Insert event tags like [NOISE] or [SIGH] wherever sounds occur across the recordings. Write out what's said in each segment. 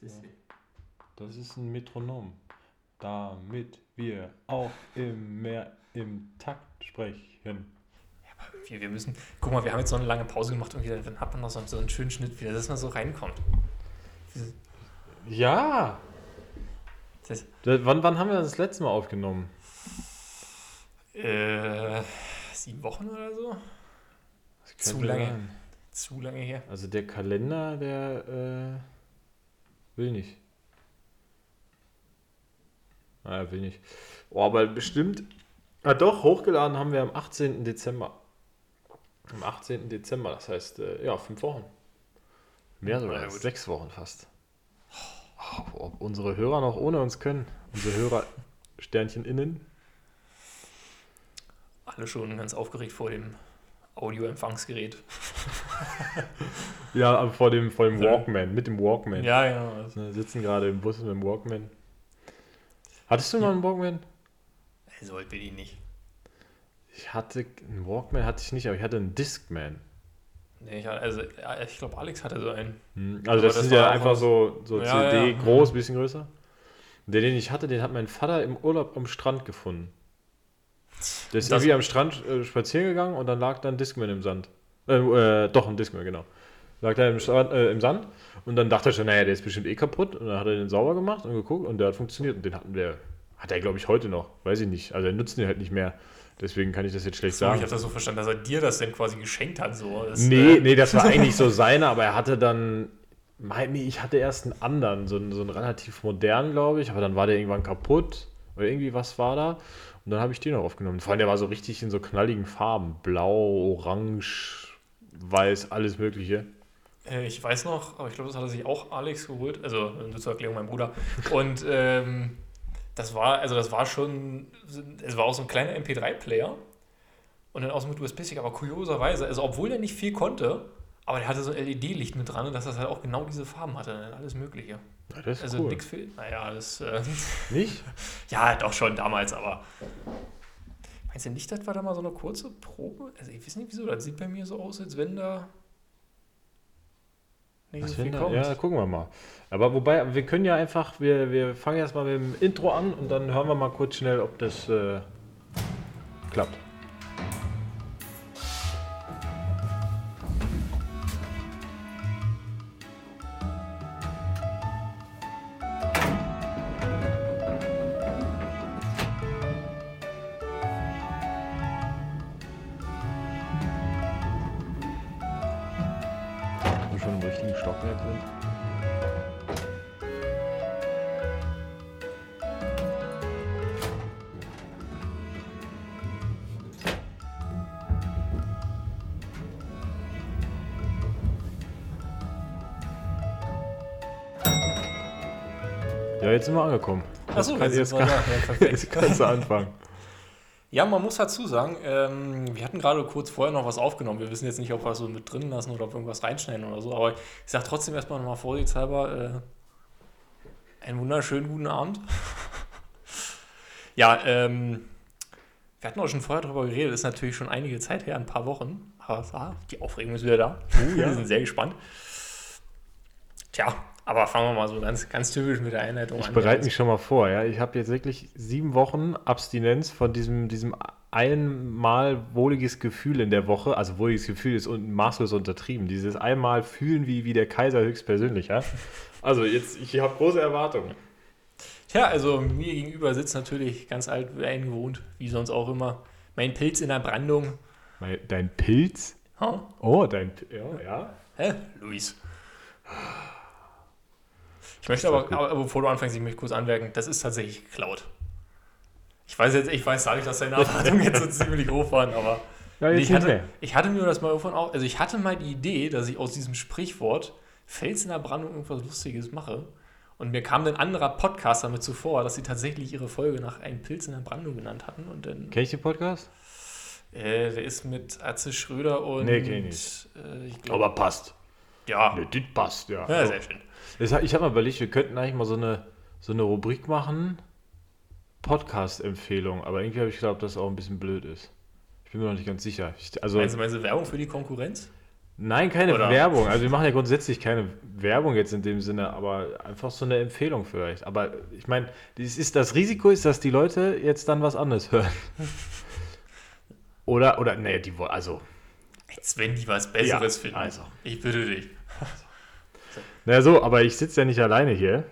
Das Das ist ein Metronom. Damit wir auch im mehr im Takt sprechen. Wir, wir müssen. Guck mal, wir haben jetzt so eine lange Pause gemacht und wieder, dann hat man noch so, so einen schönen Schnitt wieder, dass man so reinkommt. Ja! Das, Da- Wann, wann haben wir das, letzte Mal aufgenommen? äh, sieben Wochen oder so? Zu lange. sein. Zu lange her. Also der Kalender, der äh, will nicht. Ah, er will nicht. Oh, aber bestimmt. Ah, doch, hochgeladen haben wir am 18. Dezember. Am 18. Dezember, das heißt, äh, ja, fünf Wochen. Mehr sogar, gut. sechs Wochen fast. Oh, ob unsere Hörer noch ohne uns können. Unsere Hörer Sternchen innen. Alle schon ganz aufgeregt vor dem Audioempfangsgerät. [LAUGHS] [LAUGHS] Ja, aber vor dem, vor dem Ja. Walkman, mit dem Walkman. Ja, genau. Wir sitzen gerade im Bus mit dem Walkman. Hattest du mal einen Walkman? Sollte die nicht. Ich hatte einen Walkman hatte ich nicht, aber ich hatte einen Discman. Nee, ich, also, ja, ich glaube, Alex hatte so einen. Hm, Also Aber das, das ist ja einfach so, so Ja, CD, ja. groß, bisschen größer. Und Den, den ich hatte, den hat mein Vater im Urlaub am Strand gefunden. Der ist Das- irgendwie am Strand äh, spazieren gegangen und dann lag da ein Discman im Sand. Äh, äh, doch, ein Discman, genau. Lag da im, äh, im Sand und dann dachte er schon, naja, der ist bestimmt eh kaputt. Und dann hat er den sauber gemacht und geguckt und der hat funktioniert. Und den hatten wir, hat er glaube ich heute noch, weiß ich nicht. Also er nutzt den halt nicht mehr. Deswegen kann ich das jetzt schlecht So, ich sagen. habe das so verstanden, dass er dir das denn quasi geschenkt hat. So. Das, Nee, äh, nee, das war [LAUGHS] eigentlich so seine, aber er hatte dann. Mein, nee, ich hatte erst einen anderen, so einen, so einen relativ modernen, glaube ich, aber dann war der irgendwann kaputt oder irgendwie was war da. Und dann habe ich den noch aufgenommen. Vor allem, der war so richtig in so knalligen Farben. Blau, orange, weiß, alles Mögliche. Äh, Ich weiß noch, aber ich glaube, das hat er sich auch Alex geholt. Also nur zur Erklärung, mein Bruder. Und ähm, das war, also das war schon, es war auch so ein kleiner MP3-Player. Und dann auch so mit USB-Stick, aber kurioserweise, also obwohl der nicht viel konnte, aber der hatte so ein LED-Licht mit dran und dass das halt auch genau diese Farben hatte. Alles Mögliche. Ja, Also cool. nichts viel. Naja, das. Äh, Nicht? [LAUGHS] ja, doch schon damals, aber. Meinst du nicht, das war da mal so eine kurze Probe? Also ich weiß nicht wieso, das sieht bei mir so aus, als wenn da nicht so viel da, kommt. ja, gucken wir mal. Aber wobei, wir können ja einfach, wir, wir fangen erstmal mit dem Intro an und dann hören wir mal kurz schnell, ob das äh, klappt. Wir angekommen. Achso, kann, jetzt, kann, ja, jetzt kannst du anfangen. Ja, man muss dazu sagen, ähm, wir hatten gerade kurz vorher noch was aufgenommen. Wir wissen jetzt nicht, ob wir so mit drin lassen oder ob wir irgendwas reinschneiden oder so. Aber ich sage trotzdem erstmal nochmal vorsichtshalber äh, einen wunderschönen guten Abend. [LAUGHS] ja, ähm, wir hatten auch schon vorher darüber geredet. Ist natürlich schon einige Zeit her, ein paar Wochen. Aber ah, die Aufregung ist wieder da. ja. [LAUGHS] Wir sind sehr gespannt. Tja, aber fangen wir mal so ganz, ganz typisch mit der Einleitung Ich an. bereite mich schon mal vor, ja. Ich habe jetzt wirklich sieben Wochen Abstinenz von diesem, diesem einmal wohliges Gefühl in der Woche. Also wohliges Gefühl ist un maßlos untertrieben. Dieses einmal fühlen wie, wie der Kaiser höchstpersönlich, ja. Also jetzt, ich habe große Erwartungen. Tja, also mir gegenüber sitzt natürlich ganz alt wie eingewohnt, wie sonst auch immer, mein Pilz in der Brandung. Dein Pilz? Ha? Oh, dein P- ja, ja. Hä? Luis. Ich möchte aber, aber, bevor du anfängst, ich möchte kurz anmerken, das ist tatsächlich geklaut. Ich weiß jetzt, ich weiß dadurch, dass deine Erwartungen jetzt so ziemlich hoch waren, aber Ja, Nee, ich, hatte, ich hatte mir das mal irgendwann auch, also ich hatte mal die Idee, dass ich aus diesem Sprichwort Fels in der Brandung irgendwas Lustiges mache. Und mir kam ein anderer Podcast damit zuvor, dass sie tatsächlich ihre Folge nach einem Pilz in der Brandung genannt hatten. Und dann, Kenn ich den Podcast? äh, der ist mit Atze Schröder und. Nee, kenn ich nicht. Äh, ich glaube. Aber passt. Ja, Nee, das passt, ja. ja, sehr schön. Ich hab- Ich habe mal überlegt, wir könnten eigentlich mal so eine, so eine Rubrik machen, Podcast-Empfehlung, aber irgendwie habe ich geglaubt, dass das auch ein bisschen blöd ist. Ich bin mir noch nicht ganz sicher. Ich, also, Meinst du, meinst du Werbung für die Konkurrenz? Nein, keine Oder? Werbung. Also wir machen ja grundsätzlich keine Werbung jetzt in dem Sinne, aber einfach so eine Empfehlung vielleicht. Aber ich meine, das, ist, das Risiko ist, dass die Leute jetzt dann was anderes hören. [LAUGHS] Oder, oder, nee, die wollen, also, Als wenn die was Besseres Ja, finden. also. Ich bitte dich. Na so, aber ich sitze ja nicht alleine hier.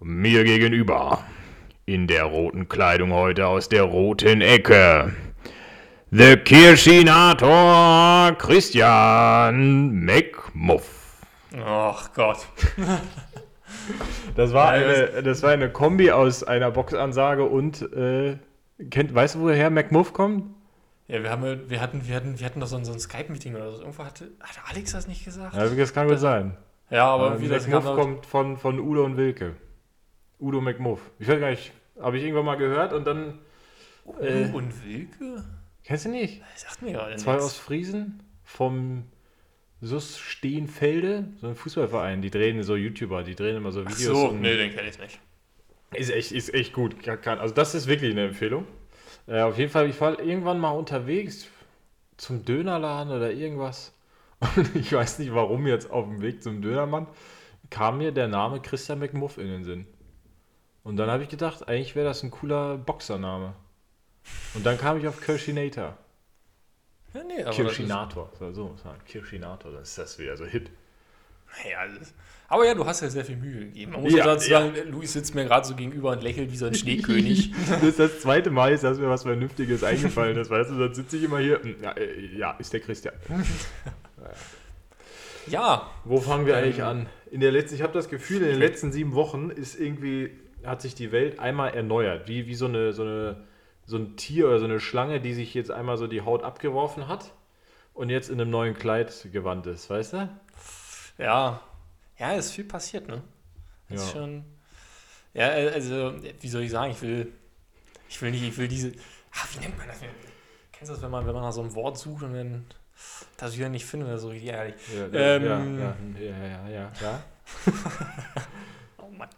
Mir gegenüber, in der roten Kleidung heute aus der roten Ecke, The Kirschinator Christian McMuff. Ach Gott. [LAUGHS] Das war, eine, das war eine Kombi aus einer Boxansage und, äh, kennt, weißt du, woher McMuff kommt? Ja, wir, haben, wir, hatten, wir, hatten, wir hatten doch so ein, so ein Skype-Meeting oder so. Irgendwo hatte, hatte Alex das nicht gesagt? Ja, das kann gut sein. Ja, aber Ähm, wie das McMuff kommt von, von Udo und Wilke. Udo McMuff. Ich weiß gar nicht, habe ich irgendwann mal gehört und dann, äh, Udo und Wilke? kennst du nicht? Das sagt mir gerade Zwei nichts. aus Friesen vom Sus Steenfelde, so ein Fußballverein, die drehen so YouTuber, die drehen immer so Ach Videos. so, und nee, den kenne ich nicht. Ist echt, ist echt gut. Also das ist wirklich eine Empfehlung. Äh, auf jeden Fall, ich war irgendwann mal unterwegs zum Dönerladen oder irgendwas. Und ich weiß nicht warum jetzt auf dem Weg zum Dönermann kam mir der Name Christian McMuff in den Sinn. Und dann habe ich gedacht, eigentlich wäre das ein cooler Boxername. Und dann kam ich auf Kirschinator. Ja, nee, aber Kirschinator. So, so muss man sagen. Kirschinator, dann ist das wieder so hip. Das ist, ja, das, aber ja, du hast ja sehr viel Mühe gegeben. Man muss Ja, ja, dazu sagen, Luis sitzt mir gerade so gegenüber und lächelt wie so ein Schneekönig. [LAUGHS] Das ist das zweite Mal, dass mir was Vernünftiges eingefallen ist. Weißt du, dann sitze ich immer hier. Ja, äh, ja, ist der Christian. [LAUGHS] ja, Wo fangen wir Ähm, eigentlich an? In der letzten, ich habe das Gefühl, in den letzten sieben Wochen ist irgendwie, hat sich die Welt einmal erneuert. Wie, wie so, eine, so, eine, so ein Tier oder so eine Schlange, die sich jetzt einmal so die Haut abgeworfen hat und jetzt in einem neuen Kleid gewandt ist, weißt du? ja, ja, ist viel passiert, ne? Ist Ja. schon. Ja, äh, also, wie soll ich sagen, ich will. Ich will nicht, ich will diese. Ach, wie nennt man das? Kennst du das, wenn man, wenn man nach so einem Wort sucht und dann das wieder nicht findet oder so richtig ehrlich? Ja, Ähm, ja, ja, ja, ja, ja, ja. [LAUGHS] Oh Mann.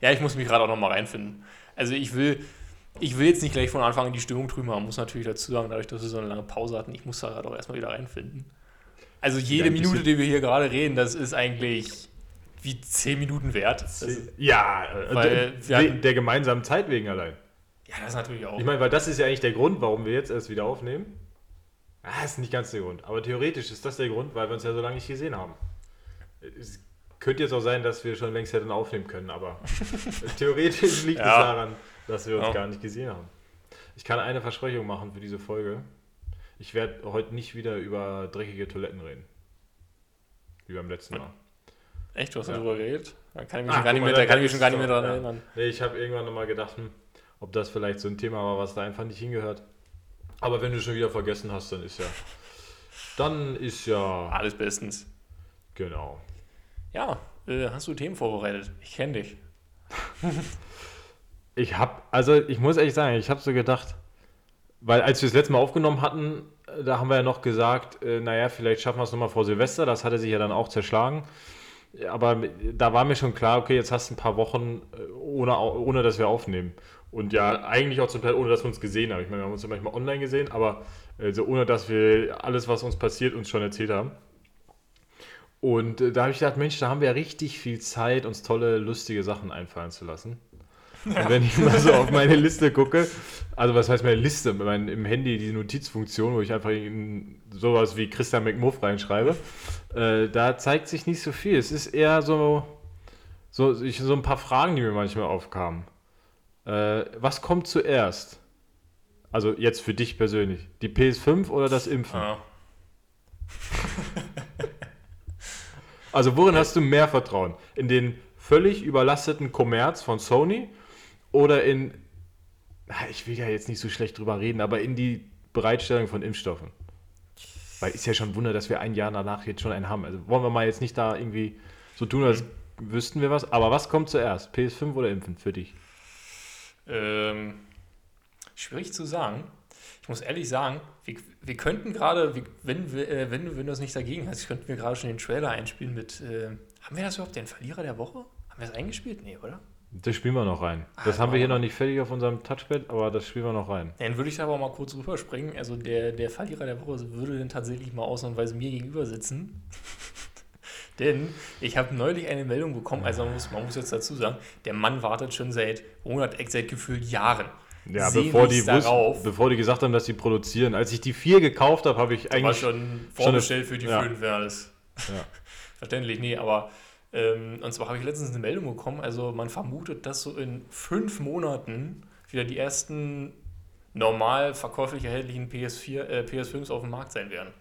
Ja, ich muss mich gerade auch noch mal reinfinden. Also ich will, ich will jetzt nicht gleich von Anfang an die Stimmung trüben, man muss natürlich dazu sagen, dadurch, dass wir so eine lange Pause hatten, ich muss da gerade auch erstmal wieder reinfinden. Also jede bisschen- Minute, die wir hier gerade reden, das ist eigentlich wie 10 Minuten wert. Ist, Ja, äh, Weil der, hatten- der gemeinsamen Zeit wegen allein. ja, das ist natürlich auch. Ich meine, weil das ist ja eigentlich der Grund, warum wir jetzt erst wieder aufnehmen. Ah, ist nicht ganz der Grund. Aber theoretisch ist das der Grund, weil wir uns ja so lange nicht gesehen haben. Es könnte jetzt auch sein, dass wir schon längst hätten aufnehmen können, aber [LAUGHS] theoretisch liegt es Ja. daran, dass wir uns Ja. gar nicht gesehen haben. Ich kann eine Versprechung machen für diese Folge. Ich werde heute nicht wieder über dreckige Toiletten reden. Wie beim letzten Mal. Echt, du hast Ja. darüber geredet? Da kann ich mich Ah, schon gar nicht mehr, da kann ich mich schon gar nicht mehr dran ja. erinnern. Nee, ich habe irgendwann nochmal gedacht, hm, ob das vielleicht so ein Thema war, was da einfach nicht hingehört. Aber wenn du schon wieder vergessen hast, dann ist ja. Dann ist ja. Alles bestens. Genau. Ja, äh, hast du Themen vorbereitet? Ich kenne dich. [LAUGHS] Ich habe, also ich muss ehrlich sagen, ich habe so gedacht, weil als wir das letzte Mal aufgenommen hatten, äh, da haben wir ja noch gesagt, äh, naja, vielleicht schaffen wir es nochmal vor Silvester, das hatte sich ja dann auch zerschlagen. Aber da war mir schon klar, okay, jetzt hast du ein paar Wochen, äh, ohne, ohne dass wir aufnehmen. Und ja, eigentlich auch zum Teil, ohne dass wir uns gesehen haben. Ich meine, wir haben uns ja manchmal online gesehen, aber äh, so ohne dass wir alles, was uns passiert, uns schon erzählt haben. Und äh, da habe ich gedacht, Mensch, da haben wir ja richtig viel Zeit, uns tolle, lustige Sachen einfallen zu lassen. [LAUGHS] Und wenn ich mal so auf meine Liste gucke, also was heißt meine Liste, mein, im Handy die Notizfunktion, wo ich einfach in sowas wie Christian McMuff reinschreibe, äh, da zeigt sich nicht so viel. Es ist eher so, so, ich, so ein paar Fragen, die mir manchmal aufkamen. Äh, was kommt zuerst? Also jetzt für dich persönlich. Die PS5 oder das Impfen? Ja. [LAUGHS] Also worin hast du mehr Vertrauen? In den völlig überlasteten Kommerz von Sony oder in, ich will ja jetzt nicht so schlecht drüber reden, aber in die Bereitstellung von Impfstoffen? Weil ist ja schon ein Wunder, dass wir ein Jahr danach jetzt schon einen haben. Also wollen wir mal jetzt nicht da irgendwie so tun, als wüssten wir was. Aber was kommt zuerst? PS5 oder Impfen für dich? Ähm, schwierig zu sagen. Ich muss ehrlich sagen, wir, wir könnten gerade, wenn, äh, wenn, du- wenn du das nicht dagegen hast, könnten wir gerade schon den Trailer einspielen mit. Äh, haben wir das überhaupt den Verlierer der Woche? Haben wir das eingespielt? Nee, oder? Das spielen wir noch rein. Das Ah, haben wir hier noch nicht fertig auf unserem Touchpad, aber das spielen wir noch rein. Dann würde ich da aber mal kurz rüberspringen. Also der, der Verlierer der Woche würde dann tatsächlich mal ausnahmsweise mir gegenüber sitzen. Denn ich habe neulich eine Meldung bekommen, also man muss, man muss jetzt dazu sagen, der Mann wartet schon seit Monat, seit gefühlt Jahren. Ja, bevor die, wussten, bevor die gesagt haben, dass sie produzieren. Als ich die vier gekauft habe, habe ich war eigentlich. schon vorbestellt für die ja. fünf, ja, das Ja. [LAUGHS] verständlich, nee, aber ähm, und zwar habe ich letztens eine Meldung bekommen, also man vermutet, dass so in fünf Monaten wieder die ersten normal verkäuflich erhältlichen PS4, äh, PS5s auf dem Markt sein werden.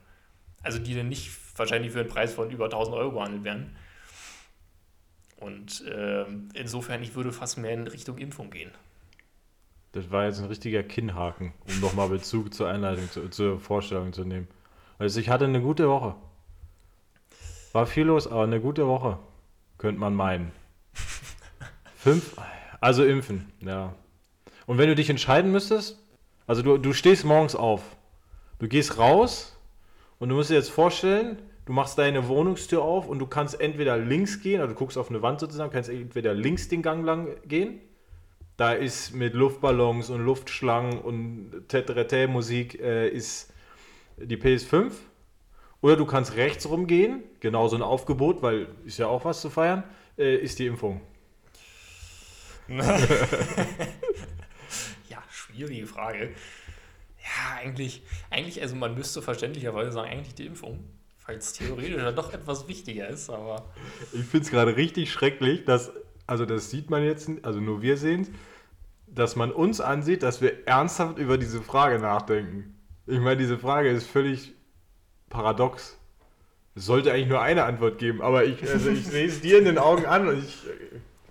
Also die dann nicht wahrscheinlich für einen Preis von über 1000 Euro gehandelt werden. Und ähm, insofern, ich würde fast mehr in Richtung Impfung gehen. Das war jetzt ein richtiger Kinnhaken, um nochmal Bezug zur Einleitung, zu, zur Vorstellung zu nehmen. Also ich hatte eine gute Woche. War viel los, aber eine gute Woche, könnte man meinen. [LAUGHS] Fünf, also impfen, ja. Und wenn du dich entscheiden müsstest, also du, du stehst morgens auf, du gehst raus und du musst dir jetzt vorstellen, du machst deine Wohnungstür auf und du kannst entweder links gehen, also du guckst auf eine Wand sozusagen, kannst entweder links den Gang lang gehen da ist mit Luftballons und Luftschlangen und Tetrete Musik äh, ist die PS5. Oder du kannst rechts rumgehen, genauso ein Aufgebot, weil ist ja auch was zu feiern, äh, ist die Impfung. [LAUGHS] Ja, schwierige Frage. Ja, eigentlich, eigentlich, also man müsste verständlicherweise sagen, eigentlich die Impfung, weil es theoretisch ja doch etwas wichtiger ist, aber Ich finde es gerade richtig schrecklich, dass, also das sieht man jetzt, also nur wir sehen es, dass man uns ansieht, dass wir ernsthaft über diese Frage nachdenken. Ich meine, diese Frage ist völlig paradox. Es sollte eigentlich nur eine Antwort geben, aber ich, also ich sehe es dir in den Augen an und ich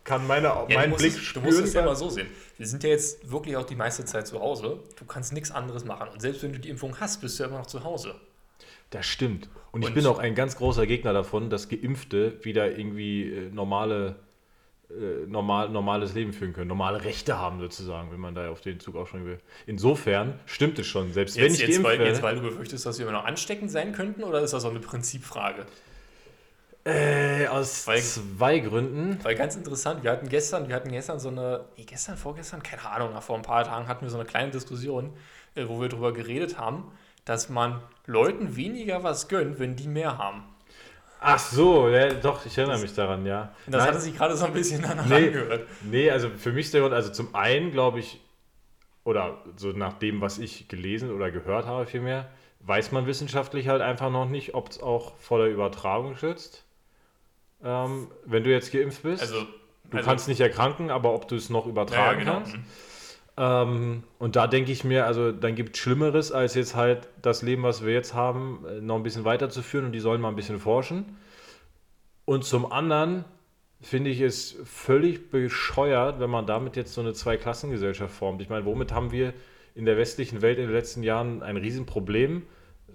kann meine, ja, meinen du Blick es, du spüren. musst es ja mal so sehen. Wir sind ja jetzt wirklich auch die meiste Zeit zu Hause. Du kannst nichts anderes machen. Und selbst wenn du die Impfung hast, bist du ja immer noch zu Hause. Das stimmt. Und, ich Und- bin auch ein ganz großer Gegner davon, dass Geimpfte wieder irgendwie äh, normale, äh, normal, normales Leben führen können, normale Rechte haben sozusagen, wenn man da auf den Zug aufspringen will. Insofern stimmt es schon. Selbst wenn Jetzt, ich jetzt, geimpft weil, werde, jetzt, weil du befürchtest, dass wir immer noch ansteckend sein könnten, oder ist das auch eine Prinzipfrage? Äh, aus Weil- zwei Gründen. Weil ganz interessant, wir hatten gestern, wir hatten gestern so eine, nee, gestern, vorgestern, keine Ahnung, nach vor ein paar Tagen hatten wir so eine kleine Diskussion, äh, wo wir darüber geredet haben, dass man Leuten weniger was gönnt, wenn die mehr haben. Ach so, ja, doch, ich erinnere mich daran, ja. Das Nein, hatte sich gerade so ein bisschen danach Nee. angehört. Nee, also für mich ist der Grund, also zum einen glaube ich, oder so nach dem, was ich gelesen oder gehört habe vielmehr, weiß man wissenschaftlich halt einfach noch nicht, ob es auch vor der Übertragung schützt. Ähm, wenn du jetzt geimpft bist. Also, du also, kannst nicht erkranken, aber ob du es noch ja, ja, übertragen genau. kannst. Ähm, und da denke ich mir, also dann gibt es Schlimmeres, als jetzt halt das Leben, was wir jetzt haben, äh, noch ein bisschen weiterzuführen und die sollen mal ein bisschen forschen. Und zum anderen finde ich es völlig bescheuert, wenn man damit jetzt so eine Zweiklassengesellschaft formt. Ich meine, womit haben wir in der westlichen Welt in den letzten Jahren ein Riesenproblem?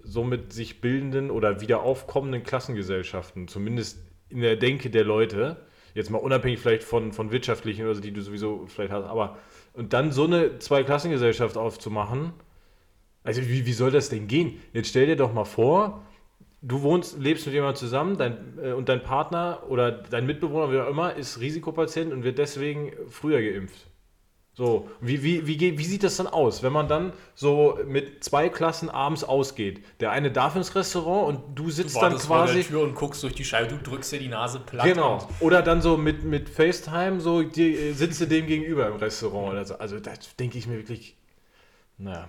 So mit sich bildenden oder wieder aufkommenden Klassengesellschaften, zumindest in der Denke der Leute. Jetzt mal unabhängig vielleicht von, von wirtschaftlichen oder so, die du sowieso vielleicht hast, aber und dann so eine Zweiklassengesellschaft aufzumachen, also wie, wie soll das denn gehen? Jetzt stell dir doch mal vor, du wohnst, lebst mit jemandem zusammen dein, äh, und dein Partner oder dein Mitbewohner, wie auch immer, ist Risikopatient und wird deswegen früher geimpft. So, wie, wie, wie, geht- wie sieht das dann aus, wenn man dann so mit zwei Klassen abends ausgeht? Der eine darf ins Restaurant und du Du sitzt dann wartest vor quasi. der Tür und guckst durch die Scheibe, du drückst dir die Nase platt. Genau. Oder dann so mit, mit FaceTime, so die, äh, sitzt du dem gegenüber im Restaurant oder so. Also das denke ich mir wirklich. Naja.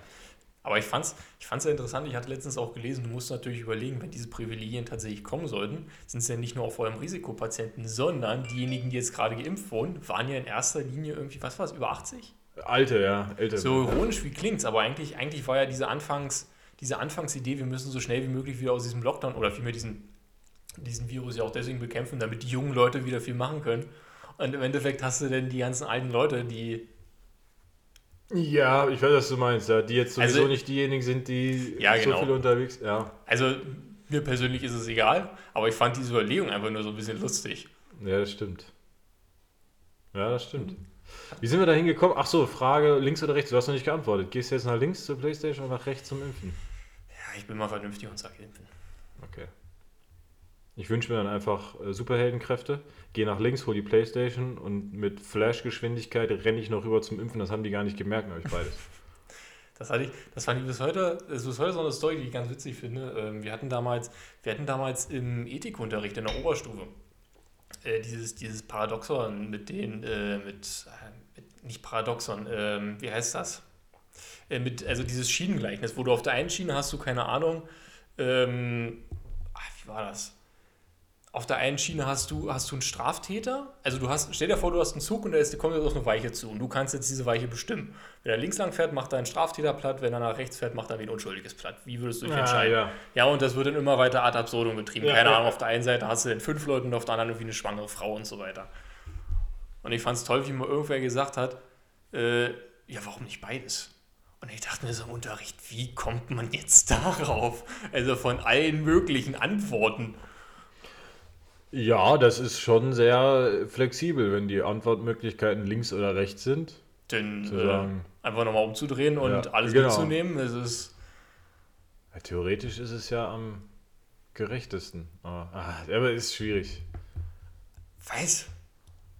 Aber ich fand es ich fand's ja interessant, ich hatte letztens auch gelesen, du musst natürlich überlegen, wenn diese Privilegien tatsächlich kommen sollten, sind es ja nicht nur auf eurem Risikopatienten, sondern diejenigen, die jetzt gerade geimpft wurden, waren ja in erster Linie irgendwie, was war es, über 80? Alte, ja, ältere. So ironisch wie klingt's, aber eigentlich, eigentlich war ja diese, Anfangs, diese Anfangsidee, wir müssen so schnell wie möglich wieder aus diesem Lockdown oder vielmehr diesen, diesen Virus ja auch deswegen bekämpfen, damit die jungen Leute wieder viel machen können. Und im Endeffekt hast du denn die ganzen alten Leute, die Ja, ich weiß, was du meinst, ja. Die jetzt sowieso Also- nicht diejenigen sind, die Ja, so genau. viel unterwegs. Ja. Also mir persönlich ist es egal, aber ich fand diese Überlegung einfach nur so ein bisschen lustig. Ja, das stimmt. Ja, das stimmt. Wie sind wir da hingekommen? Ach so, Frage links oder rechts. Du hast noch nicht geantwortet. Gehst du jetzt nach links zur Playstation oder nach rechts zum Impfen? Ja, ich bin mal vernünftig und sage impfen. Ich wünsche mir dann einfach äh, Superheldenkräfte, gehe nach links, hole die Playstation und mit Flash-Geschwindigkeit renne ich noch rüber zum Impfen. Das haben die gar nicht gemerkt, habe ich beides. [LAUGHS] Das, hatte ich, das fand ich bis heute, das ist bis heute so eine Story, die ich ganz witzig finde. Ähm, wir, hatten damals, wir hatten damals im Ethikunterricht in der Oberstufe äh, dieses, dieses Paradoxon mit den, äh, mit, äh, mit, nicht Paradoxon, ähm, wie heißt das? Äh, mit, also dieses Schienengleichnis, wo du auf der einen Schiene hast du, keine Ahnung, ähm, ach, wie war das? Auf der einen Schiene hast du, hast du einen Straftäter. Also du hast, stell dir vor, du hast einen Zug und da ist, kommt jetzt auf eine Weiche zu und du kannst jetzt diese Weiche bestimmen. Wenn er links lang fährt, macht er einen Straftäter platt, wenn er nach rechts fährt, macht er wie ein unschuldiges platt. Wie würdest du dich Ja, entscheiden? ja. Ja, und das wird dann immer weiter ad absurdum betrieben. Ja, Keine ja. Ahnung, auf der einen Seite hast du dann fünf Leute und auf der anderen irgendwie eine schwangere Frau und so weiter. Und ich fand es toll, wie mal irgendwer gesagt hat, äh, ja, warum nicht beides? Und ich dachte mir so im Unterricht, wie kommt man jetzt [LAUGHS] darauf? Also von allen möglichen Antworten. Ja, das ist schon sehr flexibel, wenn die Antwortmöglichkeiten links oder rechts sind. Denn Zu äh, einfach nochmal umzudrehen und Ja, alles genau. mitzunehmen, das ist. Ja, theoretisch ist es ja am gerechtesten. Aber, ah, aber ist schwierig. Weiß.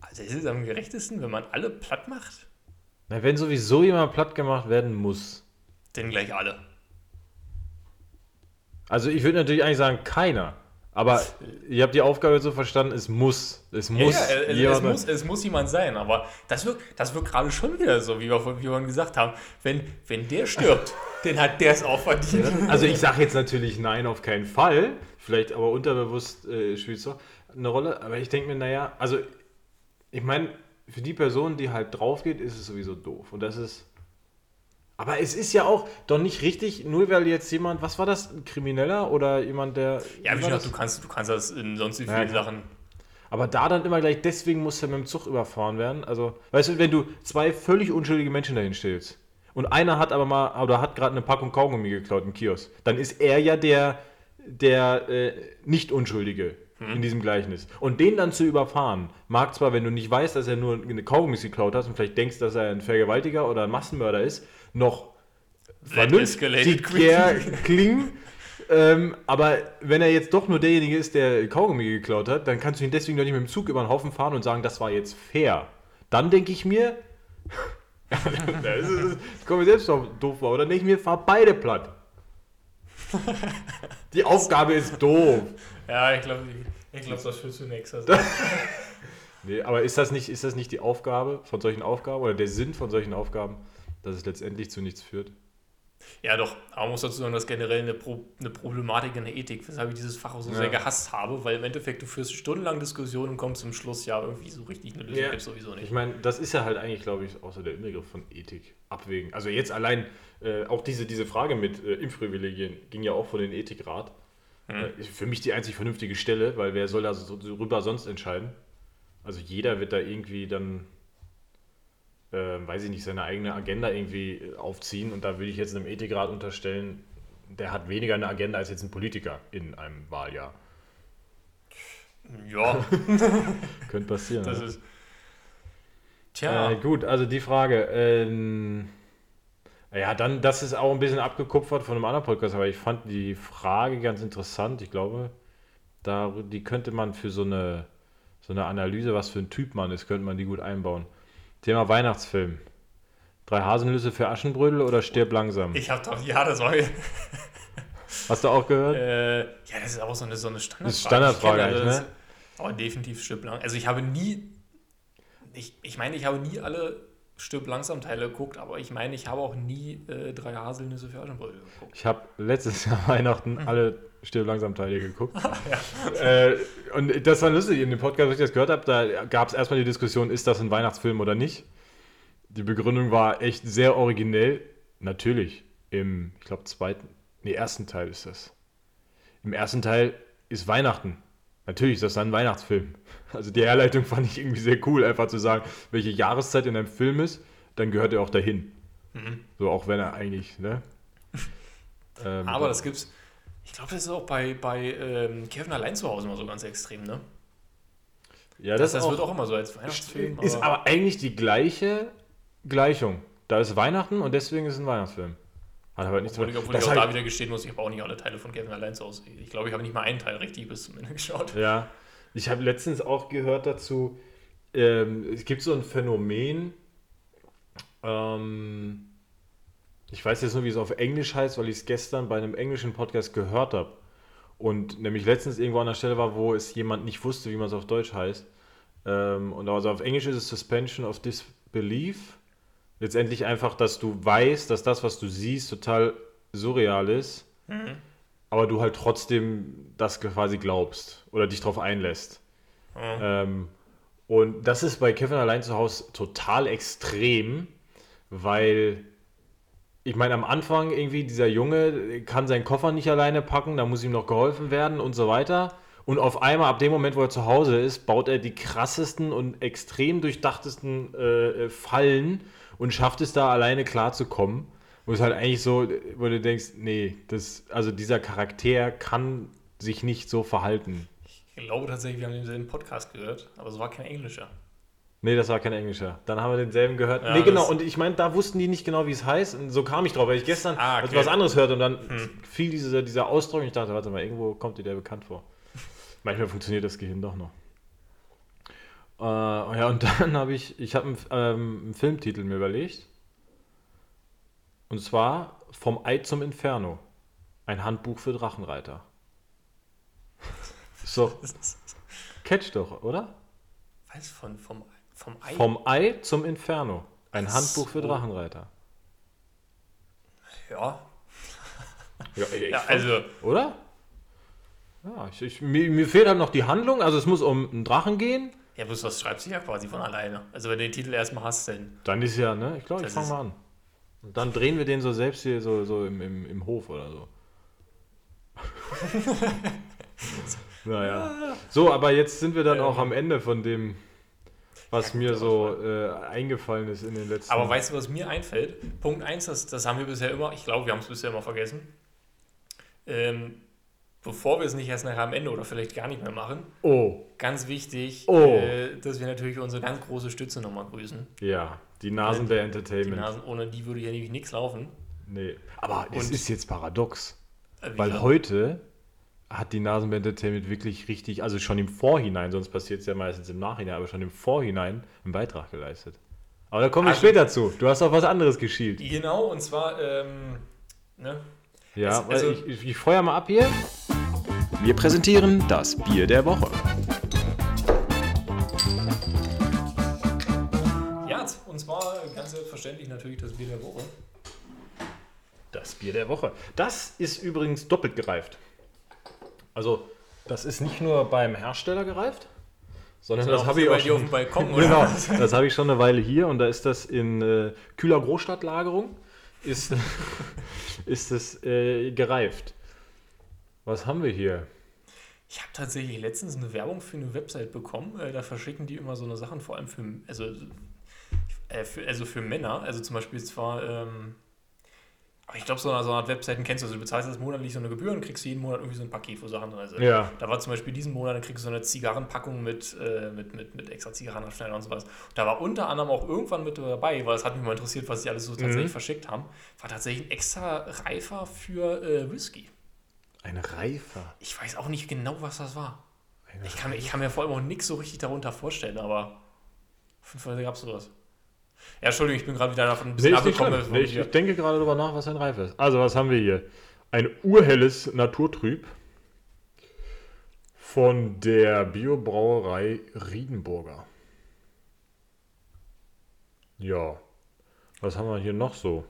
Also ist es am gerechtesten, wenn man alle platt macht? Na, wenn sowieso jemand platt gemacht werden muss. Denn gleich alle. Also ich würde natürlich eigentlich sagen, keiner. Aber ihr habt die Aufgabe so verstanden, es muss. Es muss. ja, ja, es, muss, es muss jemand sein, aber das wird, das wird gerade schon wieder so, wie wir, vorhin- wie wir vorhin gesagt haben. Wenn, wenn der stirbt, [LAUGHS] dann hat der es auch verdient. Also ich sage jetzt natürlich nein, auf keinen Fall. Vielleicht aber unterbewusst äh, spielt es doch eine Rolle. Aber ich denke mir, naja, also ich meine, für die Person, die halt drauf geht, ist es sowieso doof. Und das ist. Aber es ist ja auch doch nicht richtig, nur weil jetzt jemand, was war das, ein Krimineller oder jemand, der. Ja, wie gesagt, du kannst, du kannst das in sonst wie Ja, vielen klar. Sachen. Aber da dann immer gleich, deswegen muss er mit dem Zug überfahren werden. Also, weißt du, wenn du zwei völlig unschuldige Menschen dahin stellst und einer hat aber mal, oder hat gerade eine Packung Kaugummi geklaut im Kiosk, dann ist er ja der, der äh, nicht Unschuldige in diesem Gleichnis. Und den dann zu überfahren, mag zwar, wenn du nicht weißt, dass er nur eine Kaugummis geklaut hat und vielleicht denkst, dass er ein Vergewaltiger oder ein Massenmörder ist, noch vernünftiger klingen. Ähm, aber wenn er jetzt doch nur derjenige ist, der Kaugummi geklaut hat, dann kannst du ihn deswegen doch nicht mit dem Zug über den Haufen fahren und sagen, das war jetzt fair. Dann denke ich mir, [LAUGHS] das, ist, das kommt mir selbst drauf doof vor, oder denke ich mir, fahr beide platt. [LAUGHS] Die Aufgabe ist doof. Ja, ich glaube, ich glaub, das führt zunächst. Also. [LAUGHS] Nee, aber ist das, nicht, ist das nicht die Aufgabe von solchen Aufgaben oder der Sinn von solchen Aufgaben, dass es letztendlich zu nichts führt? Ja, doch. Aber man muss dazu sagen, dass generell eine, Pro eine Problematik in der Ethik, weshalb ich dieses Fach auch so sehr Ja. gehasst habe, weil im Endeffekt du führst stundenlang Diskussionen und kommst zum Schluss, ja, irgendwie so richtig eine Lösung Ja. gibt sowieso nicht. Ich meine, das ist ja halt eigentlich, glaube ich, so der Inbegriff von Ethik. Abwägen. Also jetzt allein, äh, auch diese, diese Frage mit äh, Impfprivilegien ging ja auch vor den Ethikrat. Äh, ist für mich die einzig vernünftige Stelle, weil wer soll da so, darüber sonst entscheiden? Also jeder wird da irgendwie dann, äh, weiß ich nicht, seine eigene Agenda irgendwie äh, aufziehen und da würde ich jetzt einem Ethikrat unterstellen, der hat weniger eine Agenda als jetzt ein Politiker in einem Wahljahr. Ja, [LAUGHS] Könnte passieren. das ne? ist. Tja, Äh, gut, also die Frage. Ähm, ja, dann, das ist auch ein bisschen abgekupfert von einem anderen Podcast, aber ich fand die Frage ganz interessant. Ich glaube, da, die könnte man für so eine, so eine Analyse, was für ein Typ man ist, könnte man die gut einbauen. Thema Weihnachtsfilm. Drei Haselnüsse für Aschenbrödel oder stirb langsam? ich habe doch, ja, das war. Hast du auch gehört? Äh, ja, das ist auch so eine, so eine Standardfrage. Das ist Standardfrage das- ne? Aber definitiv stirb langsam. Also ich habe nie. Ich, ich meine, ich habe nie alle stirb langsam Teile geguckt, aber ich meine, ich habe auch nie äh, drei Haselnüsse für Aschenbrödel geguckt. Ich habe letztes [LAUGHS] Jahr Weihnachten alle Stirb langsam Teile geguckt. [LAUGHS] äh, und das war lustig, in dem Podcast, wo ich das gehört habe, da gab es erstmal die Diskussion, ist das ein Weihnachtsfilm oder nicht? Die Begründung war echt sehr originell. Natürlich, im, ich glaube, zweiten, nee, ersten Teil ist das. Im ersten Teil ist Weihnachten. Natürlich ist das dann ein Weihnachtsfilm. Also die Herleitung fand ich irgendwie sehr cool, einfach zu sagen, welche Jahreszeit in einem Film ist, dann gehört er auch dahin. Mhm. So, auch wenn er eigentlich, ne? Ähm, [LAUGHS] Aber das gibt's. Ich glaube, das ist auch bei, bei ähm, Kevin allein zu Hause immer so ganz extrem, ne? ja, Das, das, das auch, wird auch immer so als Weihnachtsfilm. ist aber eigentlich die gleiche Gleichung. Da ist Weihnachten und deswegen ist es ein Weihnachtsfilm. Hat aber nichts Obwohl ich, obwohl ich auch da wieder gestehen muss, ich habe auch nicht alle Teile von Kevin allein zu Hause. Ich glaube, ich habe nicht mal einen Teil richtig bis zum Ende [LAUGHS] geschaut. Ja, ich habe letztens auch gehört dazu, ähm, es gibt so ein Phänomen, ähm, ich weiß jetzt nur, wie es auf Englisch heißt, weil ich es gestern bei einem englischen Podcast gehört habe. Und nämlich letztens irgendwo an der Stelle war, wo es jemand nicht wusste, wie man es auf Deutsch heißt. Ähm, und also auf Englisch ist es Suspension of Disbelief. Letztendlich einfach, dass du weißt, dass das, was du siehst, total surreal ist, aber du halt trotzdem das quasi glaubst oder dich darauf einlässt. Ähm, und das ist bei Kevin allein zu Hause total extrem, weil ich meine, am Anfang irgendwie dieser Junge kann seinen Koffer nicht alleine packen, da muss ihm noch geholfen werden und so weiter. Und auf einmal, ab dem Moment, wo er zu Hause ist, baut er die krassesten und extrem durchdachtesten äh, Fallen und schafft es da alleine klarzukommen. Wo es halt eigentlich so, wo du denkst, nee, das, also dieser Charakter kann sich nicht so verhalten. Ich glaube tatsächlich, wir haben denselben Podcast gehört, aber es war kein englischer. Nee, das war kein Englischer. Dann haben wir denselben gehört. Ja, nee, genau. Und ich meine, da wussten die nicht genau, wie es heißt. Und so kam ich drauf, weil ich gestern Ah, okay. was anderes hörte und dann fiel dieser, dieser Ausdruck und ich dachte, warte mal, irgendwo kommt dir der bekannt vor. Manchmal funktioniert das Gehirn doch noch. Äh, ja, und [LAUGHS] dann habe ich, ich habe einen, ähm, einen Filmtitel mir überlegt. Und zwar Vom Ei zum Inferno. Ein Handbuch für Drachenreiter. So, [LAUGHS] catch doch, oder? Was? Von, vom, vom Ei? Vom Ei zum Inferno. Ein Ach Handbuch für. Drachenreiter. ja. Ja, ja, fand- also, Oder? Ja, ich, ich, mir, mir fehlt halt noch die Handlung. Also es muss um einen Drachen gehen. ja, bloß das schreibt sich ja quasi von alleine. Also, wenn du den Titel erstmal hast, dann. Dann ist ja, ne? Ich glaube, ich Das fange mal an. Und dann drehen wir den so selbst hier so, so im, im, im Hof oder so. [LAUGHS] naja. So, aber jetzt sind wir dann auch am Ende von dem, was mir so äh, eingefallen ist in den letzten Aber weißt du, was mir einfällt? Punkt 1, das, das haben wir bisher immer, ich glaube, wir haben es bisher immer vergessen. Ähm, bevor wir es nicht erst nachher am Ende oder vielleicht gar nicht mehr machen, Oh, ganz wichtig, Oh. äh, dass wir natürlich unsere ganz große Stütze nochmal grüßen. ja. Die Nasenbär Die Entertainment. Nasen, ohne die würde hier nämlich nichts laufen. Nee. Aber es ist jetzt paradox. Äh, Weil heute hat die Nasenband Entertainment wirklich richtig, also schon im Vorhinein, sonst passiert es ja meistens im Nachhinein, aber schon im Vorhinein einen Beitrag geleistet. Aber da kommen wir Also- später zu. Du hast auf was anderes geschielt. Genau, und zwar, ähm, ne? Ja, also- weil also- ich, ich, ich feuer mal ab hier. Wir präsentieren das Bier der Woche. Ja, und zwar ganz selbstverständlich natürlich das Bier der Woche. Das Bier der Woche. Das ist übrigens doppelt gereift. Also, das ist nicht nur beim Hersteller gereift, sondern das habe ich auch dir auf schon, dem Balkon, [LAUGHS] oder? Genau, das habe ich schon eine Weile hier und da ist das in äh, kühler Großstadtlagerung. Ist, [LAUGHS] ist es äh, gereift. Was haben wir hier? Ich habe tatsächlich letztens eine Werbung für eine Website bekommen. Äh, da verschicken die immer so eine Sachen, vor allem für, also, äh, für, also für Männer. Also zum Beispiel zwar, ähm, aber ich glaube, so eine, so eine Art Webseiten kennst du. Also du bezahlst jetzt monatlich so eine Gebühr und kriegst jeden Monat irgendwie so ein Paket, wo Sachen sind. Ja. Da war zum Beispiel diesen Monat, dann kriegst du so eine Zigarrenpackung mit, äh, mit, mit, mit extra Zigarrenabschneider und sowas. Da war unter anderem auch irgendwann mit dabei, weil es hat mich mal interessiert, was sie alles so tatsächlich verschickt haben, war tatsächlich ein extra Reifer für äh, Whisky. Ein Reifer. Ich weiß auch nicht genau, was das war. Ich kann, mir- ich kann mir vor allem auch nichts so richtig darunter vorstellen, aber auf jeden Fall gab es sowas. Ja, Entschuldigung, ich bin gerade wieder davon ein Nee, bisschen nicht abgekommen. Nee, ich, ich denke gerade darüber nach, was ein Reifer ist. Also, was haben wir hier? Ein urhelles Naturtrüb von der Biobrauerei Riedenburger. Ja. Was haben wir hier noch so?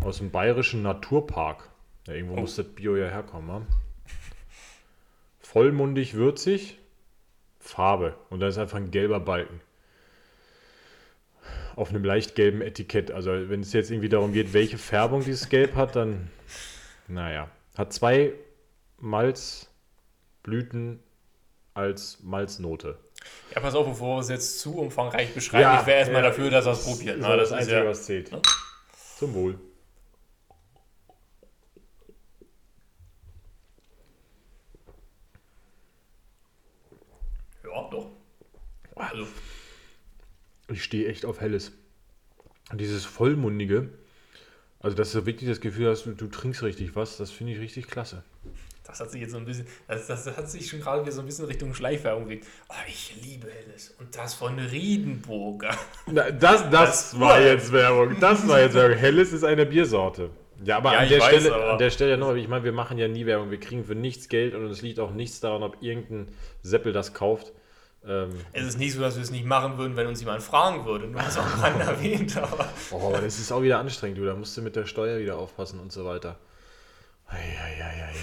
Aus dem bayerischen Naturpark. Ja, irgendwo Oh. muss das Bio ja herkommen. wa? Vollmundig würzig. Farbe. Und da ist einfach ein gelber Balken auf einem leicht gelben Etikett. Also wenn es jetzt irgendwie darum geht, welche Färbung dieses Gelb hat, dann, naja, hat zwei Malzblüten als Malznote. Ja, pass auf, bevor wir es jetzt zu umfangreich beschreiben, Ja, ich wäre erstmal ja, dafür, dass wir es probieren. Das ne? ist das, ist Einzige, ja, was zählt. ne? Zum Wohl. ja, doch. Also, Ich stehe echt auf Helles. Dieses Vollmundige Also, dass du wirklich das Gefühl hast, du, du trinkst richtig was, das finde ich richtig klasse. Das hat sich jetzt so ein bisschen, das, das hat sich schon gerade wieder so ein bisschen Richtung Schleichwerbung bewegt. Oh, ich liebe Helles. Und das von Riedenburger. Na, das, das, Das- war jetzt Werbung. Das war jetzt Werbung. Helles ist eine Biersorte. Ja, aber, Ja, an, der weiß, Stelle, aber- an der Stelle noch, ich meine, wir machen ja nie Werbung. Wir kriegen für nichts Geld und es liegt auch nichts daran, ob irgendein Seppel das kauft. Ähm, Es ist nicht so, dass wir es nicht machen würden, wenn uns jemand fragen würde. Du hast auch gerade [LAUGHS] erwähnt, aber. oh, aber das ist auch wieder anstrengend, du. Da musst du mit der Steuer wieder aufpassen und so weiter. Eieieiei.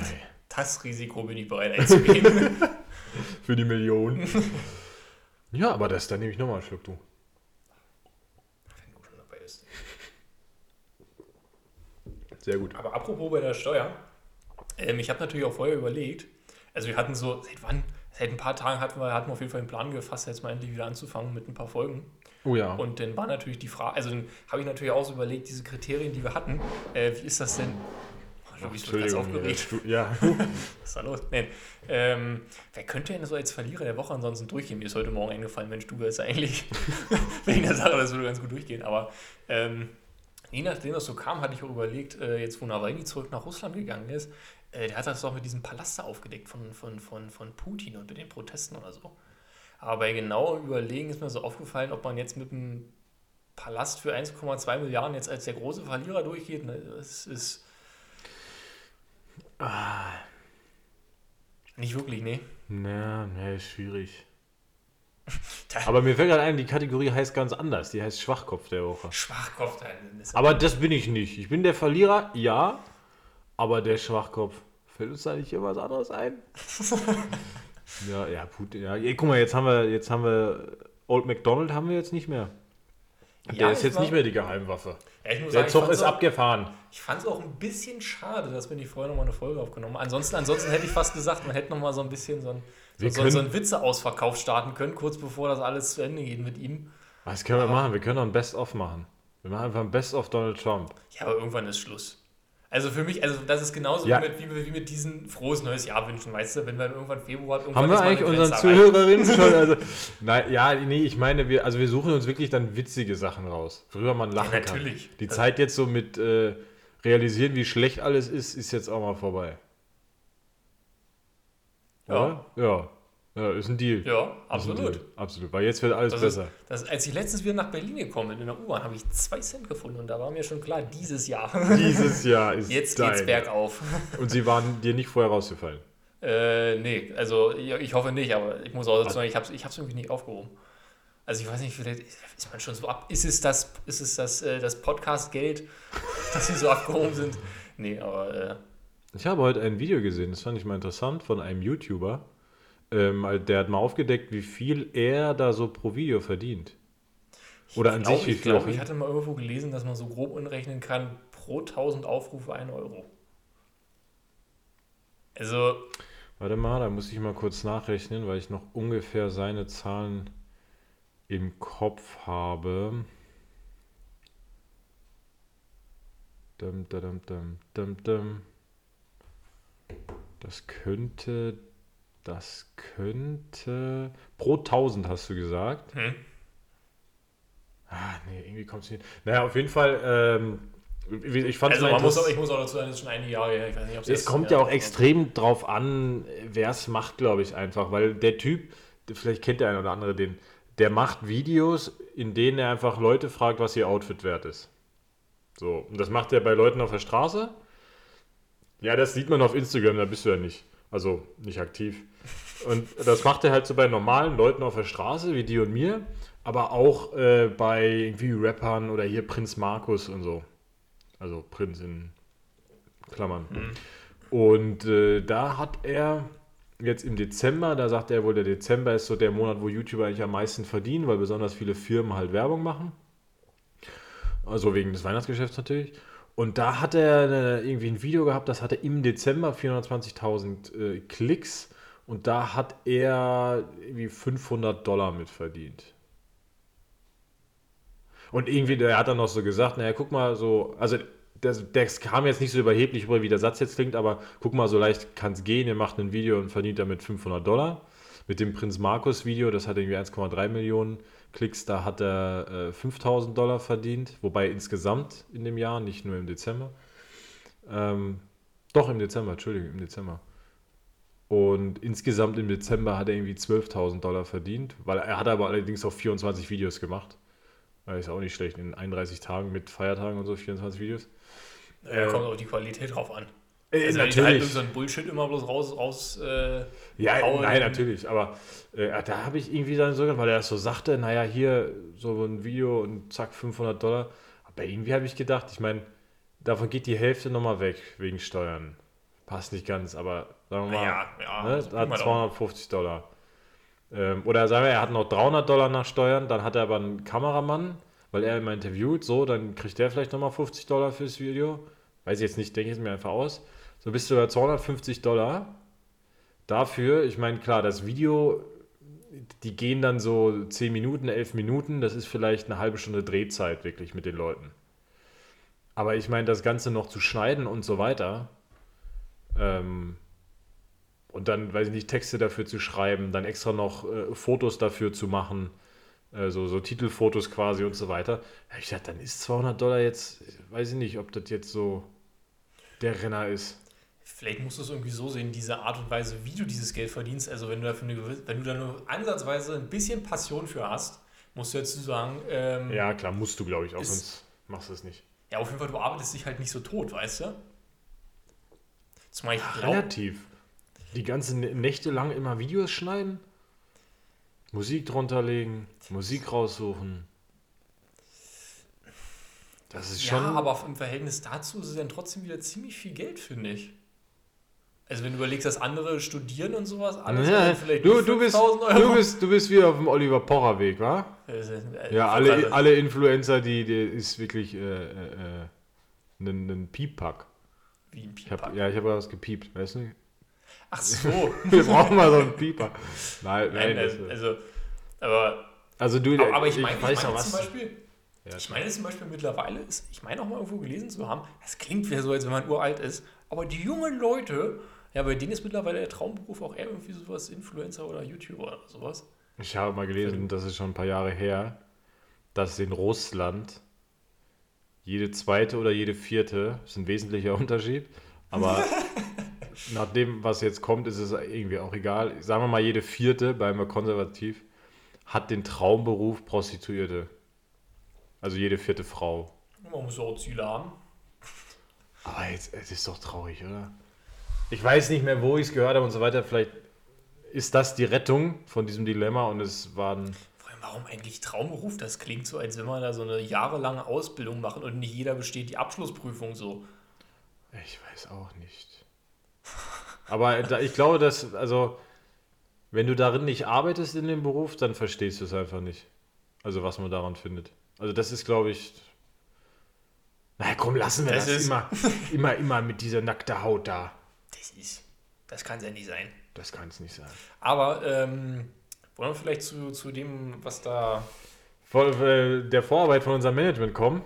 Das Risiko bin ich bereit einzugehen. [LAUGHS] Für die Millionen. [LAUGHS] ja, aber das, dann nehme ich nochmal einen Schluck, du. Wenn du schon dabei bist. Sehr gut. Aber apropos bei der Steuer, ähm, ich habe natürlich auch vorher überlegt, also wir hatten so, seit wann? Seit ein paar Tagen hatten wir, hatten wir auf jeden Fall den Plan gefasst, jetzt mal endlich wieder anzufangen mit ein paar Folgen. Oh ja. Und dann war natürlich die Frage, also dann habe ich natürlich auch so überlegt, diese Kriterien, die wir hatten, äh, wie ist das denn? Oh, du bist doch ganz aufgeregt. Ja. [LAUGHS] Was ist da los? Nein. Ähm, wer könnte denn so als Verlierer der Woche ansonsten durchgehen? Mir ist heute Morgen eingefallen, Mensch, du wärst eigentlich [LAUGHS] wegen der Sache, das würde ganz gut durchgehen. Aber ähm, je nachdem, was so kam, hatte ich auch überlegt, äh, jetzt wo Nawalny zurück nach Russland gegangen ist, der hat das doch mit diesem Palast aufgedeckt von, von, von, von Putin und mit den Protesten oder so. Aber bei genauem Überlegen ist mir so aufgefallen, ob man jetzt mit einem Palast für 1,2 Milliarden jetzt als der große Verlierer durchgeht. Ne, Das ist nicht wirklich, nee. Na, nee, ist schwierig. [LAUGHS] Aber mir fällt gerade ein, die Kategorie heißt ganz anders. Die heißt Schwachkopf der Woche. Schwachkopf. das- Aber das bin ich nicht. Ich bin der Verlierer, ja. Aber der Schwachkopf. Fällt uns da nicht hier was anderes ein? [LAUGHS] ja, ja, Putin. Ja, Ey, guck mal, jetzt haben wir, jetzt haben wir Old McDonald haben wir jetzt nicht mehr. Der Ja, ist ich jetzt war- nicht mehr die Geheimwaffe. Ja, ich muss Der sagen, Zug ich ist auch- abgefahren. Ich fand es auch ein bisschen schade, dass wir nicht vorher nochmal eine Folge aufgenommen haben. Ansonsten, ansonsten hätte ich fast gesagt, man hätte nochmal so ein bisschen so ein, so, Wir so, können- so einen Witzeausverkauf starten können, kurz bevor das alles zu Ende geht mit ihm. Was können wir machen? Wir können doch ein Best-of machen. Wir machen einfach ein Best-of Donald Trump. Ja, aber irgendwann ist Schluss. Also für mich, also das ist genauso Ja. wie, mit, wie, wie mit diesen frohes neues Jahr wünschen, weißt du, wenn wir irgendwann Februar irgendwann Haben wir eigentlich unseren. Zuhörerinnen schon? Also, [LAUGHS] nein, ja, nee, ich meine, wir, also wir suchen uns wirklich dann witzige Sachen raus, worüber man lachen Ja, kann. natürlich. Die Also- Zeit jetzt so mit äh, realisieren, wie schlecht alles ist, ist jetzt auch mal vorbei. Ja. Oder? Ja. Ja, ist ein Deal. Ja, Ist absolut. Deal. Absolut. Weil jetzt wird alles Das ist, besser. das, als ich letztens wieder nach Berlin gekommen bin, in der U-Bahn, habe ich zwei Cent gefunden und da war mir schon klar, dieses Jahr. Dieses Jahr [LAUGHS] ist Jetzt dein. geht's bergauf. Und sie waren dir nicht vorher rausgefallen. Äh, nee, also ich, ich hoffe nicht, aber ich muss auch dazu sagen, ich habe es ich hab's irgendwie nicht aufgehoben. Also ich weiß nicht, vielleicht ist man schon so ab. Ist es das, ist es das, äh, das Podcast-Geld, [LAUGHS] dass sie so abgehoben sind? Nee, aber äh, Ich habe heute ein Video gesehen, das fand ich mal interessant, von einem YouTuber. Ähm, der hat mal aufgedeckt, wie viel er da so pro Video verdient. Oder an glaub, sich, wie ich viel glaube, auch ich hatte mal irgendwo gelesen, dass man so grob umrechnen kann, pro 1000 Aufrufe 1 Euro. Also, Warte mal, da muss ich mal kurz nachrechnen, weil ich noch ungefähr seine Zahlen im Kopf habe. Dum, dum, dum. Das könnte, das könnte, pro 1000 hast du gesagt. hm, Ah, nee, irgendwie kommt es nicht. Naja, auf jeden Fall, ähm, ich fand also es man muss auch, ich muss auch dazu sagen, das ist schon einige Jahre her. Ich weiß nicht, ob Es kommt ja auch extrem drauf an, wer es macht, glaube ich, einfach. Weil der Typ, vielleicht kennt der eine oder andere den, der macht Videos, in denen er einfach Leute fragt, was ihr Outfit wert ist. So, und das macht er bei Leuten auf der Straße. Ja, das sieht man auf Instagram, da bist du ja nicht. Also nicht aktiv. Und das macht er halt so bei normalen Leuten auf der Straße, wie die und mir, aber auch äh, bei irgendwie Rappern oder hier Prinz Markus und so. Also Prinz in Klammern. Und äh, da hat er jetzt im Dezember, da sagt er wohl, der Dezember ist so der Monat, wo YouTuber eigentlich am meisten verdienen, weil besonders viele Firmen halt Werbung machen. Also wegen des Weihnachtsgeschäfts natürlich. Und da hat er äh, irgendwie ein Video gehabt, das hatte im Dezember 420.000 äh, Klicks und da hat er irgendwie 500 Dollar mit verdient. Und irgendwie, der hat dann noch so gesagt, naja, guck mal so, also das, das kam jetzt nicht so überheblich rüber, wie der Satz jetzt klingt, aber guck mal, so leicht kann es gehen, ihr macht ein Video und verdient damit 500 Dollar. Mit dem Prinz Markus Video, das hat irgendwie 1,3 Millionen Klicks, da hat er äh, 5000 Dollar verdient, wobei insgesamt in dem Jahr, nicht nur im Dezember. Ähm, doch im Dezember, Entschuldigung, im Dezember. Und insgesamt im Dezember hat er irgendwie 12.000 Dollar verdient, weil er hat aber allerdings auch 24 Videos gemacht. Das ist auch nicht schlecht, in 31 Tagen mit Feiertagen und so, 24 Videos. Da Äh, kommt auch die Qualität drauf an. Äh, Also die halt so ein Bullshit immer bloß raus, raus äh, Ja, hauen, nein, natürlich, aber äh, da habe ich irgendwie dann so, weil er das so sagte, naja, hier so ein Video und zack, 500 Dollar. Aber irgendwie habe ich gedacht, ich meine, davon geht die Hälfte nochmal weg wegen Steuern. Passt nicht ganz, aber sagen wir mal, Ja, ja, ne, da hat kriegt man 250 Dollar. Ähm, oder sagen wir, er hat noch 300 Dollar nach Steuern, dann hat er aber einen Kameramann, weil er immer interviewt, so, dann kriegt der vielleicht nochmal 50 Dollar fürs Video. Weiß ich jetzt nicht, denke ich es mir einfach aus. So bist du bei 250 Dollar. Dafür, ich meine, klar, das Video, die gehen dann so 10 Minuten, 11 Minuten, das ist vielleicht eine halbe Stunde Drehzeit wirklich mit den Leuten. Aber ich meine, das Ganze noch zu schneiden und so weiter, ähm, und dann, weiß ich nicht, Texte dafür zu schreiben, dann extra noch äh, Fotos dafür zu machen, äh, so, so Titelfotos quasi und so weiter. Da ich gedacht, dann ist 200 Dollar jetzt, weiß ich nicht, ob das jetzt so der Renner ist. Vielleicht musst du es irgendwie so sehen, diese Art und Weise, wie du dieses Geld verdienst. Also wenn du dafür eine, wenn du da nur ansatzweise ein bisschen Passion für hast, musst du jetzt sagen, ähm, Ja, klar, musst du, glaube ich, auch, Ist- sonst machst du es nicht. ja, auf jeden Fall, du arbeitest dich halt nicht so tot, weißt du? Zumal ich glaube, Relativ. Die ganzen Nächte lang immer Videos schneiden, Musik drunter legen, Musik raussuchen. Das ist schon. ja, aber im Verhältnis dazu ist es dann trotzdem wieder ziemlich viel Geld, finde ich. Also wenn du überlegst, dass andere studieren und sowas, alles Ja, vielleicht du, du, bist, 5000 Euro. du, bist, du bist wieder auf dem Oliver Pocher Weg, wa? Also, äh, Ja, alle, alle Influencer, die, die ist wirklich äh, äh, äh, ein, ein Pieppack. Wie ein Ich hab, ja, ich habe was gepiept, weißt du? Ach so. [LAUGHS] Wir brauchen mal so einen Pieper. Nein, Nein, nein. also, also, aber, also du, aber, aber ich meine, ich weiß meine zum. Beispiel, Ja. ich meine zum Beispiel mittlerweile, ist, ich meine auch mal irgendwo gelesen zu haben, es klingt wieder so, als wenn man uralt ist, aber die jungen Leute, ja, bei denen ist mittlerweile der Traumberuf auch eher irgendwie sowas Influencer oder YouTuber oder sowas. Ich habe mal gelesen, das ist schon ein paar Jahre her, dass in Russland jede zweite oder jede vierte, ist ein wesentlicher [LAUGHS] Unterschied, aber [LAUGHS] nach dem, was jetzt kommt, ist es irgendwie auch egal. Sagen wir mal, jede vierte, bleiben wir konservativ, hat den Traumberuf Prostituierte. Also jede vierte Frau. Man muss ja auch Ziele haben. Aber jetzt, es ist doch traurig, oder? Ich weiß nicht mehr, wo ich es gehört habe und so weiter. Vielleicht ist das die Rettung von diesem Dilemma und es waren. Vor allem, warum eigentlich Traumberuf? Das klingt so, als wenn man da so eine jahrelange Ausbildung machen und nicht jeder besteht die Abschlussprüfung so. Ich weiß auch nicht. Aber da, ich glaube, dass, also, wenn du darin nicht arbeitest in dem Beruf, dann verstehst du es einfach nicht. Also, was man daran findet. Also, das ist, glaube ich. Na komm, lassen wir Das das, immer, immer, immer mit dieser nackten Haut da. Das ist, das kann es ja nicht sein. Das kann es nicht sein. Aber ähm, wollen wir vielleicht zu, zu dem, was da. Vor, äh, der Vorarbeit von unserem Management kommen.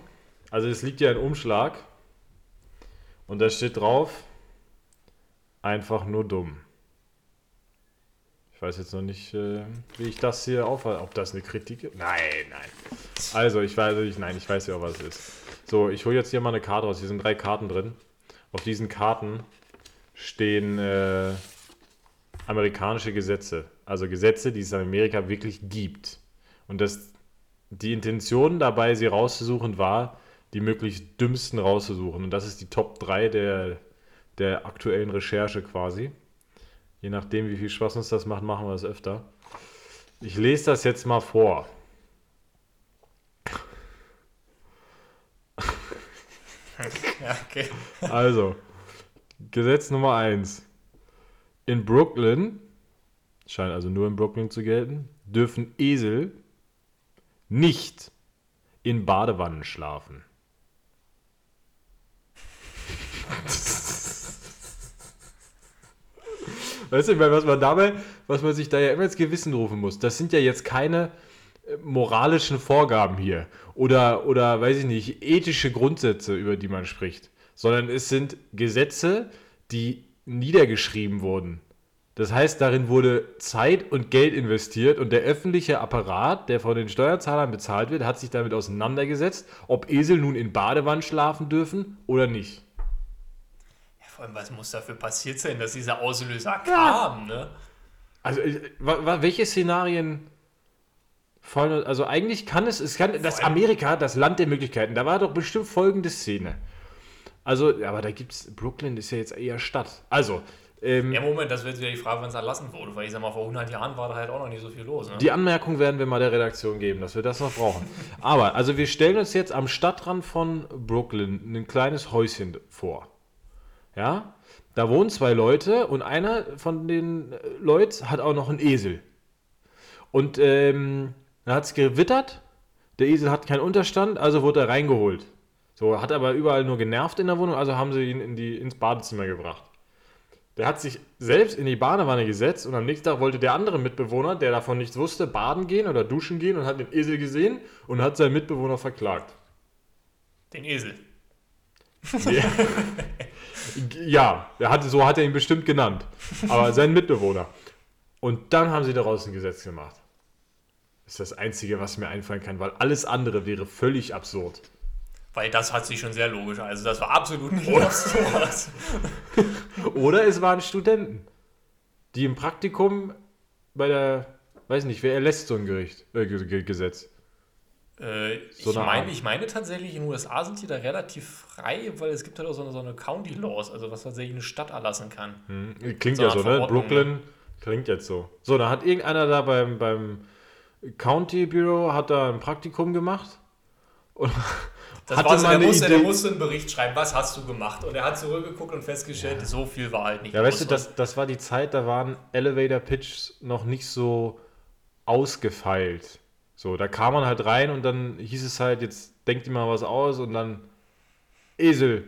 Also, es liegt ja ein Umschlag. Und da steht drauf: einfach nur dumm. Ich weiß jetzt noch nicht, äh, wie ich das hier aufhalte. Ob das eine Kritik ist? Nein, nein. Also, ich weiß nicht, nein, ich weiß ja, was es ist. So, ich hole jetzt hier mal eine Karte raus. Hier sind drei Karten drin. Auf diesen Karten stehen äh, amerikanische Gesetze. Also Gesetze, die es in Amerika wirklich gibt. Und das, die Intention dabei, sie rauszusuchen, war, die möglichst dümmsten rauszusuchen. Und das ist die Top 3 der, der aktuellen Recherche quasi. Je nachdem, wie viel Spaß uns das macht, machen wir das öfter. Ich lese das jetzt mal vor. [LAUGHS] Okay. Also, Gesetz Nummer 1. In Brooklyn, scheint also nur in Brooklyn zu gelten, dürfen Esel nicht in Badewannen schlafen. [LAUGHS] Weißt du, was man dabei, was man sich da ja immer ins Gewissen rufen muss, das sind ja jetzt keine äh, moralischen Vorgaben hier oder, oder, weiß ich nicht, ethische Grundsätze, über die man spricht, sondern es sind Gesetze, die niedergeschrieben wurden Das heißt, darin wurde Zeit und Geld investiert und der öffentliche Apparat, der von den Steuerzahlern bezahlt wird, hat sich damit auseinandergesetzt, ob Esel nun in Badewannen schlafen dürfen oder nicht. Ja, vor allem, was muss dafür passiert sein, dass dieser Auslöser kam, ne? Also, welche Szenarien fallen, also eigentlich kann es, es kann, das Amerika, das Land der Möglichkeiten, da war doch bestimmt folgende Szene. Also, ja, aber da gibt's, Brooklyn ist ja jetzt eher Stadt. Also, ähm, Ja, Moment, das wird wieder die Frage, wann es erlassen wurde, weil ich sag mal, vor 100 Jahren war da halt auch noch nicht so viel los, ne? Die Anmerkung werden wir mal der Redaktion geben, dass wir das noch brauchen. [LAUGHS] Aber, also wir stellen uns jetzt am Stadtrand von Brooklyn ein kleines Häuschen vor. Ja? Da wohnen zwei Leute und einer von den äh, Leuten hat auch noch einen Esel. Und ähm, da hat es gewittert, der Esel hat keinen Unterstand, also wurde er reingeholt. So, hat aber überall nur genervt in der Wohnung, also haben sie ihn in die, ins Badezimmer gebracht. Der hat sich selbst in die Badewanne gesetzt und am nächsten Tag wollte der andere Mitbewohner, der davon nichts wusste, baden gehen oder duschen gehen und hat den Esel gesehen und hat seinen Mitbewohner verklagt. Den Esel. [LAUGHS] Ja, er hatte, so hat er ihn bestimmt genannt. Aber seinen Mitbewohner. Und dann haben sie daraus ein Gesetz gemacht. Das ist das Einzige, was mir einfallen kann, weil alles andere wäre völlig absurd. Weil das hat sich schon sehr logisch. Also das war absolut nicht sowas. [LAUGHS] Oder es waren Studenten, die im Praktikum bei der, weiß nicht, wer erlässt so ein Gericht, äh, Ge- Ge- Gesetz? Äh, So ich, Art. ich meine tatsächlich, in den USA sind die da relativ frei, weil es gibt halt auch so eine, so eine County Laws, also was tatsächlich eine Stadt erlassen kann. Hm, Klingt So ja so, ne? Brooklyn klingt jetzt so. So, da hat irgendeiner da beim, beim County Bureau hat da ein Praktikum gemacht und Das hatte war so, mal der, eine musste, der Idee. musste einen Bericht schreiben, was hast du gemacht? Und er hat zurückgeguckt und festgestellt, so viel war halt nicht Ja, weißt du, das, das war die Zeit, da waren Elevator Pitches noch nicht so ausgefeilt. So, da kam man halt rein und dann hieß es halt, jetzt denkt ihr mal was aus und dann Esel.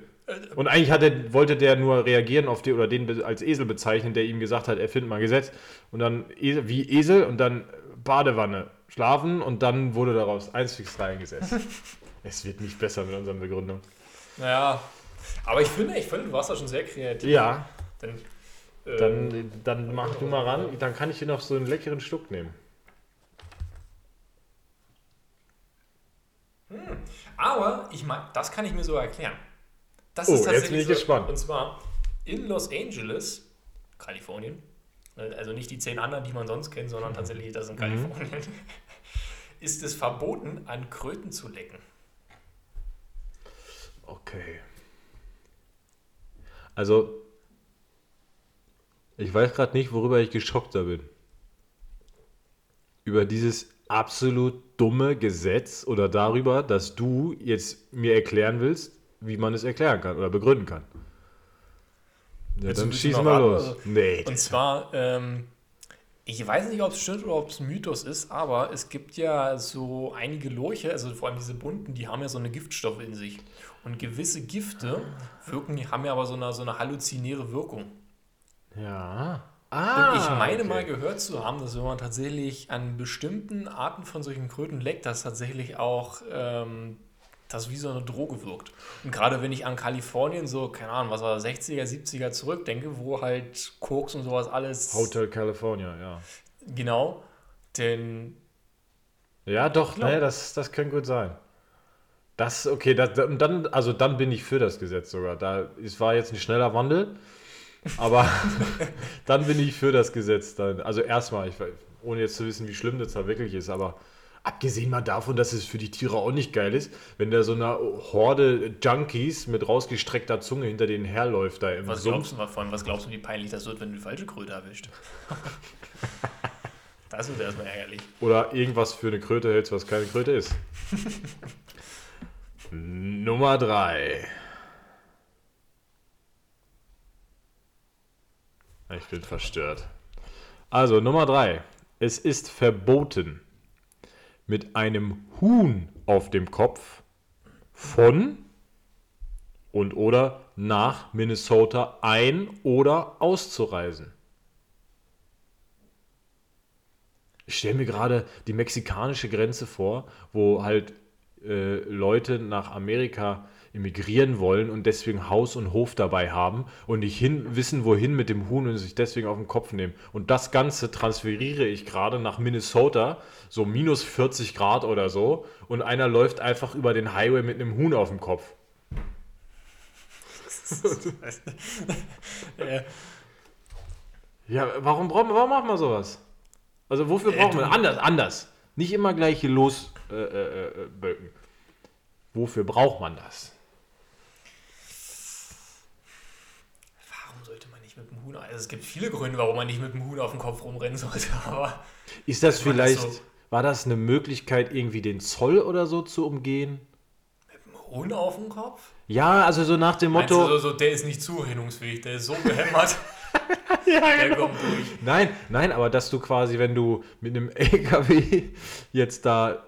Und eigentlich hat er, wollte der nur reagieren auf den oder den als Esel bezeichnen, der ihm gesagt hat, er findet mal Gesetz. Und dann Esel, wie Esel und dann Badewanne schlafen und dann wurde daraus 1 fix 3 eingesetzt. Es wird nicht besser mit unseren Begründungen. Ja, aber ich finde, ich finde, du warst da schon sehr kreativ. Ja, Denn, äh, dann, dann mach du mal ran, dann kann ich hier noch so einen leckeren Schluck nehmen. Aber ich meine, das kann ich mir so erklären. Das Oh, jetzt bin ich so, gespannt. Und zwar in Los Angeles, Kalifornien, also nicht die zehn anderen, die man sonst kennt, sondern tatsächlich das in Kalifornien, [LAUGHS] ist es verboten, an Kröten zu lecken. Okay. Also, ich weiß gerade nicht, worüber ich geschockter bin. Über dieses absolut dumme Gesetz oder darüber, dass du jetzt mir erklären willst, wie man es erklären kann oder begründen kann. Ja, dann schießen wir los. also? Nee. Und zwar, ähm, ich weiß nicht, ob es stimmt oder ob es ein Mythos ist, aber es gibt ja so einige Lurche, also vor allem diese bunten, die haben ja so eine Giftstoffe in sich. Und gewisse Gifte wirken, haben ja aber so eine, so eine halluzinäre Wirkung. Ja. Und Ah, ich meine okay. mal gehört zu haben, dass wenn man tatsächlich an bestimmten Arten von solchen Kröten leckt, dass tatsächlich auch ähm, das wie so eine Droge wirkt. Und gerade wenn ich an Kalifornien so, keine Ahnung, was war das, 60er, 70er zurückdenke, wo halt Koks und sowas alles. Hotel California, ja. Genau. Denn Ja, doch, ne, das, das könnte gut sein. Das, okay, das, und dann, also dann bin ich für das Gesetz sogar. Da, es war jetzt ein schneller Wandel, aber [LAUGHS] dann bin ich für das Gesetz. Dann, also erstmal, ich, ohne jetzt zu wissen, wie schlimm das da wirklich ist, aber abgesehen mal davon, dass es für die Tiere auch nicht geil ist, wenn da so eine Horde Junkies mit rausgestreckter Zunge hinter denen herläuft da im was Sumpf. glaubst du mal von, was glaubst du, wie peinlich das wird, wenn du die falsche Kröte erwischt? [LAUGHS] das wird erstmal ärgerlich. Oder irgendwas für eine Kröte hältst, was keine Kröte ist. [LAUGHS] Nummer 3. Ich bin verstört. Also, Nummer 3. Es ist verboten, mit einem Huhn auf dem Kopf von und oder nach Minnesota ein- oder auszureisen. Ich stelle mir gerade die mexikanische Grenze vor, wo halt äh, Leute nach Amerika emigrieren wollen und deswegen Haus und Hof dabei haben und nicht hin, wissen, wohin mit dem Huhn und sich deswegen auf den Kopf nehmen. Und das Ganze transferiere ich gerade nach Minnesota, so minus 40 Grad oder so, und einer läuft einfach über den Highway mit einem Huhn auf dem Kopf. [LAUGHS] Ja. Ja, warum, brauchen wir- warum machen wir sowas? Also wofür Äh, brauchen wir du- anders, anders. Nicht immer gleich hier los äh, äh, äh, böcken. Wofür braucht man das? Warum sollte man nicht mit dem Huhn? Also es gibt viele Gründe, warum man nicht mit dem Huhn auf dem Kopf rumrennen sollte, [LAUGHS] aber Ist das vielleicht, so- war das eine Möglichkeit, irgendwie den Zoll oder so zu umgehen? mit dem Huhn auf dem Kopf? Ja, also so nach dem Meinst Motto. du so, so, der ist nicht zurechnungsfähig, der ist so behämmert. [LAUGHS] der genau. kommt durch. Nein, nein, aber dass du quasi, wenn du mit einem LKW jetzt da.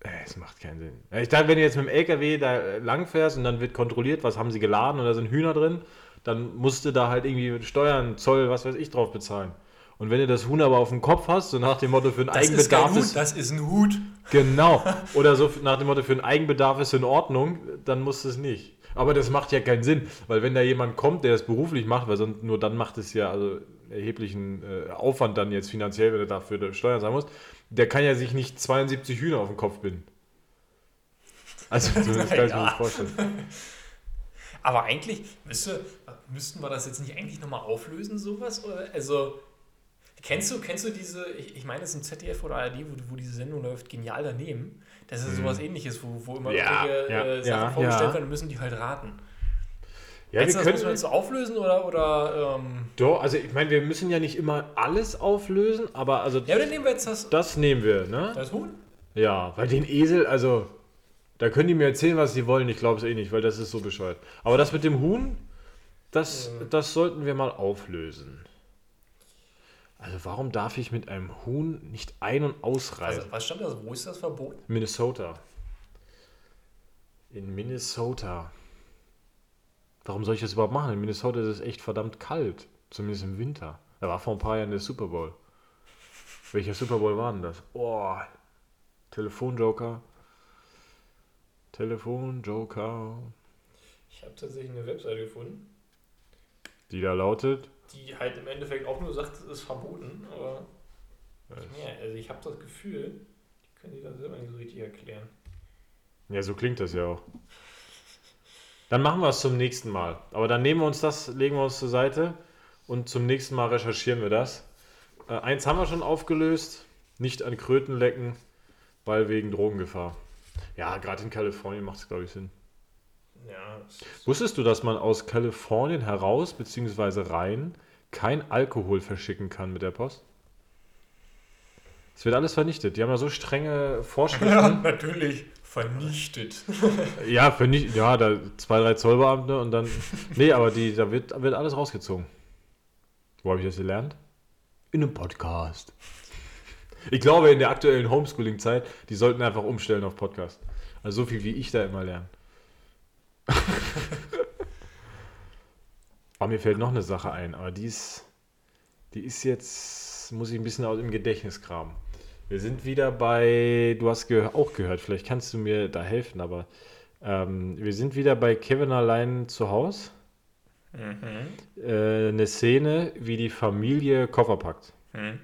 Äh, Es macht keinen Sinn. Ich dachte, wenn du jetzt mit dem LKW da äh, lang fährst und dann wird kontrolliert, was haben sie geladen und da sind Hühner drin, dann musst du da halt irgendwie Steuern, Zoll, was weiß ich drauf bezahlen. Und wenn du das Huhn aber auf dem Kopf hast, so nach dem Motto für einen Das ist Eigenbedarf Hut, ist, das ist ein Hut. genau, oder so nach dem Motto für einen Eigenbedarf ist in Ordnung, dann musst du es nicht. Aber das macht ja keinen Sinn, weil wenn da jemand kommt, der das beruflich macht, weil sonst nur dann macht es ja also erheblichen äh, Aufwand dann jetzt finanziell, wenn er dafür Steuern zahlen muss, der kann ja sich nicht 72 Hühner auf den Kopf binden. Also das kann ich mir nicht [LAUGHS] vorstellen. Aber eigentlich, müsste, müssten wir das jetzt nicht eigentlich nochmal auflösen, sowas? Oder, also, kennst du, kennst du diese, ich, ich meine, es ist im ZDF oder ARD, wo, wo diese Sendung läuft, genial daneben. Das ist sowas ähnliches, wo, wo immer Hm. Ja, irgendwelche ja, äh, Sachen ja, vorgestellt ja. werden und müssen die halt raten. Ja, Meinst wir du, das können, jetzt so auflösen oder, oder ähm, doch, also ich meine, wir müssen ja nicht immer alles auflösen, aber also ja, dann nehmen wir jetzt das, das nehmen wir, ne? das Huhn. Ja, weil den Esel, also, da können die mir erzählen, was sie wollen. Ich glaube es eh nicht, weil das ist so bescheuert. Aber das mit dem Huhn, das, das sollten wir mal auflösen. Also, warum darf ich mit einem Huhn nicht ein- und ausreisen? Also, was stand da? Wo ist das verboten? Minnesota. In Minnesota. Warum soll ich das überhaupt machen? In Minnesota ist es echt verdammt kalt. Zumindest im Winter. Da war vor ein paar Jahren der Super Bowl. Welcher Super Bowl war denn das? Oh, Telefonjoker. Telefonjoker. Ich habe tatsächlich eine Webseite gefunden, Die da lautet. die halt im Endeffekt auch nur sagt, es ist verboten, aber ja, also ich habe das Gefühl, die können die das selber nicht so richtig erklären. Ja, so klingt das ja auch. Dann machen wir es zum nächsten Mal. Aber dann nehmen wir uns das, legen wir uns zur Seite und zum nächsten Mal recherchieren wir das. Äh, eins haben wir schon aufgelöst. Nicht an Kröten lecken, weil wegen Drogengefahr. Ja, gerade in Kalifornien macht es, glaube ich, Sinn. Ja, Wusstest du, dass man aus Kalifornien heraus bzw. rein kein Alkohol verschicken kann mit der Post? Es wird alles vernichtet. Die haben ja so strenge Vorschriften. ja natürlich vernichtet. [LAUGHS] Ja, für nicht, ja, da zwei, drei Zollbeamte und dann. Nee, aber die, da wird, wird alles rausgezogen. Wo habe ich das gelernt? In einem Podcast. Ich glaube, in der aktuellen Homeschooling-Zeit, die sollten einfach umstellen auf Podcast. Also so viel wie ich da immer lerne. aber [LAUGHS] mir fällt noch eine Sache ein, aber die ist, die ist jetzt, muss ich ein bisschen aus dem Gedächtnis kramen. Wir sind wieder bei, du hast ge auch gehört, vielleicht kannst du mir da helfen, aber ähm, wir sind wieder bei Kevin allein zu Hause. Mhm. Äh, eine Szene, wie die Familie Koffer packt. Mhm.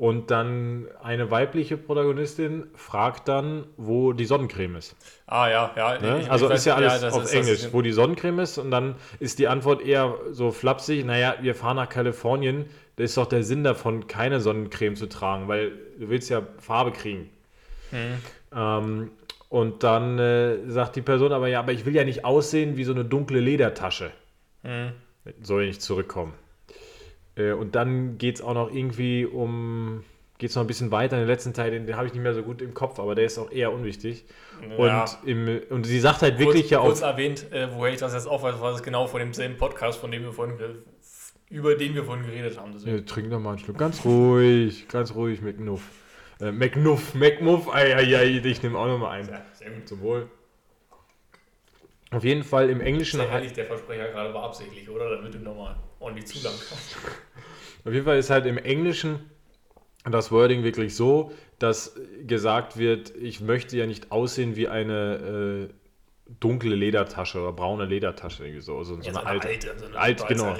Und dann eine weibliche Protagonistin fragt dann, wo die Sonnencreme ist. Ah ja, ja. Ne? ich- ich also ist ja alles das auf ist- Englisch, wo die Sonnencreme ist. Und dann ist die Antwort eher so flapsig, naja, wir fahren nach Kalifornien, da ist doch der Sinn davon, keine Sonnencreme zu tragen, weil du willst ja Farbe kriegen. Mhm. Ähm, und dann äh, sagt die Person aber, ja, aber ich will ja nicht aussehen wie so eine dunkle Ledertasche. Mhm. Soll nicht zurückkommen. Äh, und dann geht es auch noch irgendwie um, geht es noch ein bisschen weiter in den letzten Teil, den, den habe ich nicht mehr so gut im Kopf, aber der ist auch eher unwichtig. Ja. Und, im, und sie sagt halt wirklich kurz, ja auch, kurz erwähnt, äh, woher ich das jetzt auch weiß, war das genau von demselben Podcast, von dem wir vorhin, über den wir vorhin geredet haben. Deswegen. ja, trink doch mal einen Schluck. Ganz ruhig, ganz ruhig, McNuff. Äh, McNuff, McMuff, ei, ei, ei, ich nehme auch noch mal einen. Ja, sehr gut. Zum Wohl. Auf jeden Fall im Englischen Sehr ehrlich, der Versprecher gerade war absichtlich, oder? Damit du nochmal ordentlich zu lang. [LAUGHS] Auf jeden Fall ist halt im Englischen das Wording wirklich so, dass gesagt wird, ich möchte ja nicht aussehen wie eine äh, dunkle Ledertasche oder braune Ledertasche, irgendwie so. So, so Ja, eine alte. so eine alt, genau.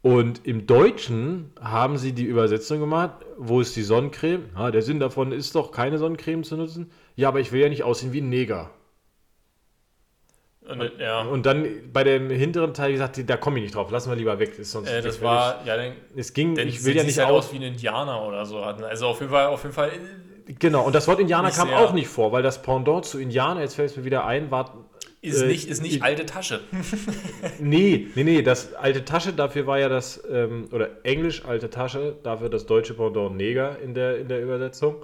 Und im Deutschen haben sie die Übersetzung gemacht, wo ist die Sonnencreme? Ah, der Sinn davon ist doch, keine Sonnencreme zu nutzen. Ja, aber ich will ja nicht aussehen wie ein Neger. Und, äh, ja, Und dann bei dem hinteren Teil gesagt, da komme ich nicht drauf, lassen wir lieber weg. Ist sonst äh, das war, ja, dann, Es ging, dann ich will ja nicht halt aus. wie ein Indianer oder so. hatten. Also auf jeden Fall, auf jeden Fall äh, Genau, und das Wort Indianer kam sehr- auch nicht vor, weil das Pendant zu Indianer, jetzt fällt es mir wieder ein, war. ist Äh, nicht, ist nicht ich- alte Tasche. [LAUGHS] Nee, nee, nee, das alte Tasche, dafür war ja das, ähm, oder Englisch alte Tasche, dafür das deutsche Pendant Neger in der, in der Übersetzung.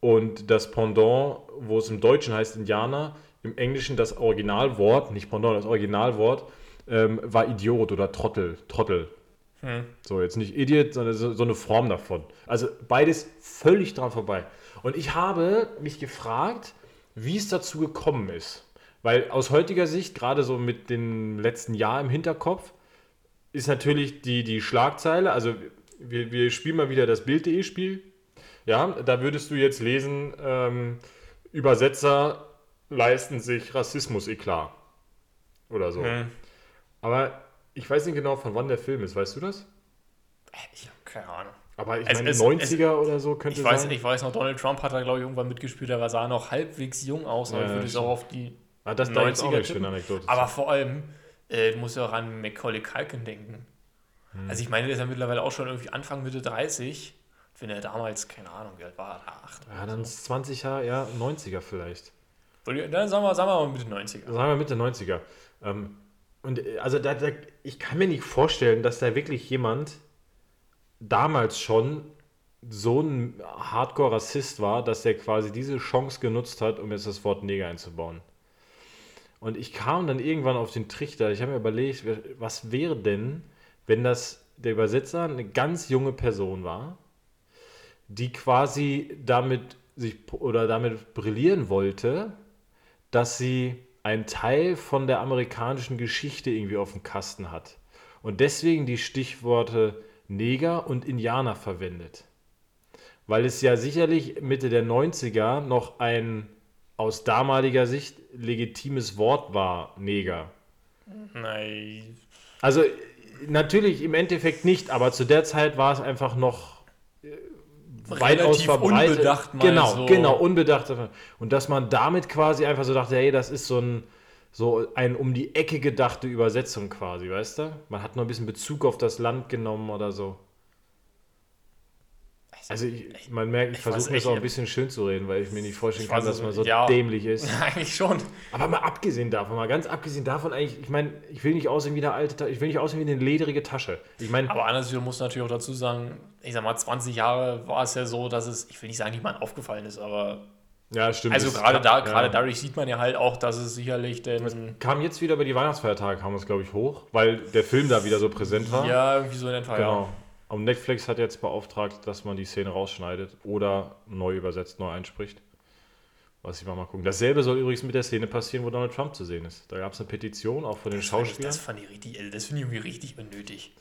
Und das Pendant, wo es im Deutschen heißt Indianer, im Englischen das Originalwort, nicht Pendant, das Originalwort, ähm, war Idiot oder Trottel, Trottel. Hm. So, jetzt nicht Idiot, sondern so, so eine Form davon. Also beides völlig dran vorbei. Und ich habe mich gefragt, wie es dazu gekommen ist. Weil aus heutiger Sicht, gerade so mit dem letzten Jahr im Hinterkopf, ist natürlich die, die Schlagzeile, also wir, wir spielen mal wieder das Bild.de-Spiel. Ja, da würdest du jetzt lesen, ähm, Übersetzer leisten sich Rassismus-Eklat. Oder so. Hm. Aber ich weiß nicht genau, von wann der Film ist. Weißt du das? Ich habe keine Ahnung. Aber ich Es- meine, es- 90er oder so könnte Ich weiß, sein. ich weiß noch, Donald Trump hat da, glaube ich, irgendwann mitgespielt, der sah noch halbwegs jung aus, aber Ja, ich würde es auch auf die. ah, das da jetzt auch 90er nicht schön tippen. Anekdote. Aber vor allem, äh, du musst ja auch an Macaulay Culkin denken. Hm. Also ich meine, der ist ja mittlerweile auch schon irgendwie Anfang, Mitte 30. Wenn er damals, keine Ahnung, wie alt war er? Da, acht ja, oder dann so. ist 20 Jahre, ja, 90er vielleicht. Dann sagen wir, sagen wir mal Mitte 90er. Sagen wir Mitte 90er. Ähm, und äh, also da, da, ich kann mir nicht vorstellen, dass da wirklich jemand damals schon so ein Hardcore-Rassist war, dass der quasi diese Chance genutzt hat, um jetzt das Wort Neger einzubauen. Und ich kam dann irgendwann auf den Trichter. Ich habe mir überlegt, was wäre denn, wenn das der Übersetzer eine ganz junge Person war, die quasi damit sich oder damit brillieren wollte, dass sie einen Teil von der amerikanischen Geschichte irgendwie auf dem Kasten hat. Und deswegen die Stichworte Neger und Indianer verwendet. Weil es ja sicherlich Mitte der 90er noch ein aus damaliger Sicht legitimes Wort war, Neger. Nein. Also natürlich im Endeffekt nicht, aber zu der Zeit war es einfach noch äh, weitaus verbreitet. unbedacht mal genau, so. genau, unbedacht. Und dass man damit quasi einfach so dachte, hey, das ist so ein so ein um die Ecke gedachte Übersetzung quasi, weißt du? Man hat noch ein bisschen Bezug auf das Land genommen oder so. Also ich, man merkt, ich, ich versuche mir das auch ein bisschen schön zu reden, weil ich mir nicht vorstellen kann, dass es man so Ja. dämlich ist. [LAUGHS] Eigentlich schon. Aber mal abgesehen davon, mal ganz abgesehen davon, eigentlich, ich meine, ich will nicht aussehen wie eine alte Tasche, ich will nicht aussehen wie eine ledrige Tasche. Ich meine, Aber anderswo muss natürlich auch dazu sagen, ich sag mal, 20 Jahre war es ja so, dass es, ich will nicht sagen, niemand aufgefallen ist, aber ja, stimmt. also gerade da, gerade ja. dadurch sieht man ja halt auch, dass es sicherlich denn Kam jetzt wieder über die Weihnachtsfeiertage, kam es, glaube ich, hoch, weil der Film da wieder so präsent war. ja irgendwie so in etwa, Genau. ja. Und Netflix hat jetzt beauftragt, dass man die Szene rausschneidet oder neu übersetzt, neu einspricht. Was ich mal mal gucken. Dasselbe soll übrigens mit der Szene passieren, wo Donald Trump zu sehen ist. Da gab es eine Petition, auch von den Das Schauspielern. Das fand ich richtig, das finde ich irgendwie richtig unnötig.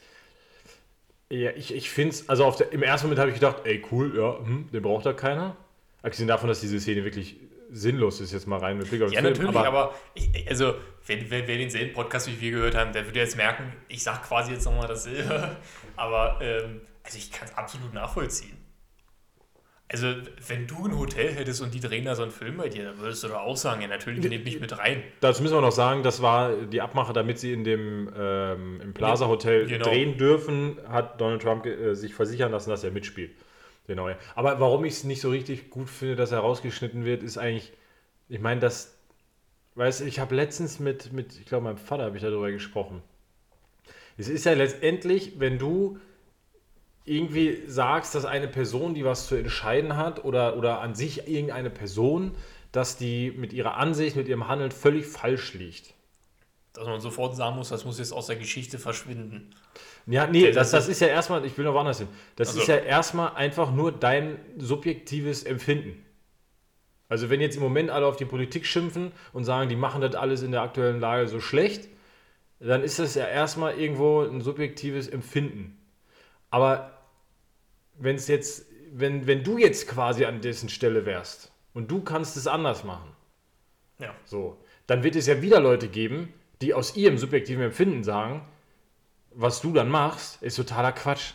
Ja, ich, ich finde es, also auf der, im ersten Moment habe ich gedacht, ey, cool, ja, hm, den braucht da keiner. Abgesehen davon, dass diese Szene wirklich sinnlos ist, jetzt mal rein mit Blick auf den Ja, Film. natürlich, aber, ich, also, wer, wer, wer denselben Podcast wie wir gehört haben, der würde jetzt merken, ich sag quasi jetzt nochmal dasselbe. [LAUGHS] Aber, ähm, also ich kann es absolut nachvollziehen. Also, wenn du ein Hotel hättest und die drehen da so einen Film bei dir, dann würdest du doch auch sagen, ja, natürlich nehmt mich mit rein. Dazu müssen wir noch sagen, das war die Abmache, damit sie in dem ähm, im Plaza Hotel Genau. drehen dürfen, hat Donald Trump äh, sich versichern lassen, dass er mitspielt. Genau, ja. Aber warum ich es nicht so richtig gut finde, dass er rausgeschnitten wird, ist eigentlich, ich meine, das, weißt ich habe letztens mit, mit, ich glaube, meinem Vater habe ich darüber gesprochen. Es ist ja letztendlich, wenn du irgendwie sagst, dass eine Person, die was zu entscheiden hat, oder, oder an sich irgendeine Person, dass die mit ihrer Ansicht, mit ihrem Handeln völlig falsch liegt. Dass man sofort sagen muss, das muss jetzt aus der Geschichte verschwinden. Ja, nee, Das das, ist- ja erstmal, ich will noch woanders hin. Das Also- ist ja erstmal einfach nur dein subjektives Empfinden. Also wenn jetzt im Moment alle auf die Politik schimpfen und sagen, die machen das alles in der aktuellen Lage so schlecht, dann ist das ja erstmal irgendwo ein subjektives Empfinden. Aber wenn es jetzt, wenn, wenn du jetzt quasi an dessen Stelle wärst und du kannst es anders machen, Ja. so, dann wird es ja wieder Leute geben, die aus ihrem subjektiven Empfinden sagen, was du dann machst, ist totaler Quatsch.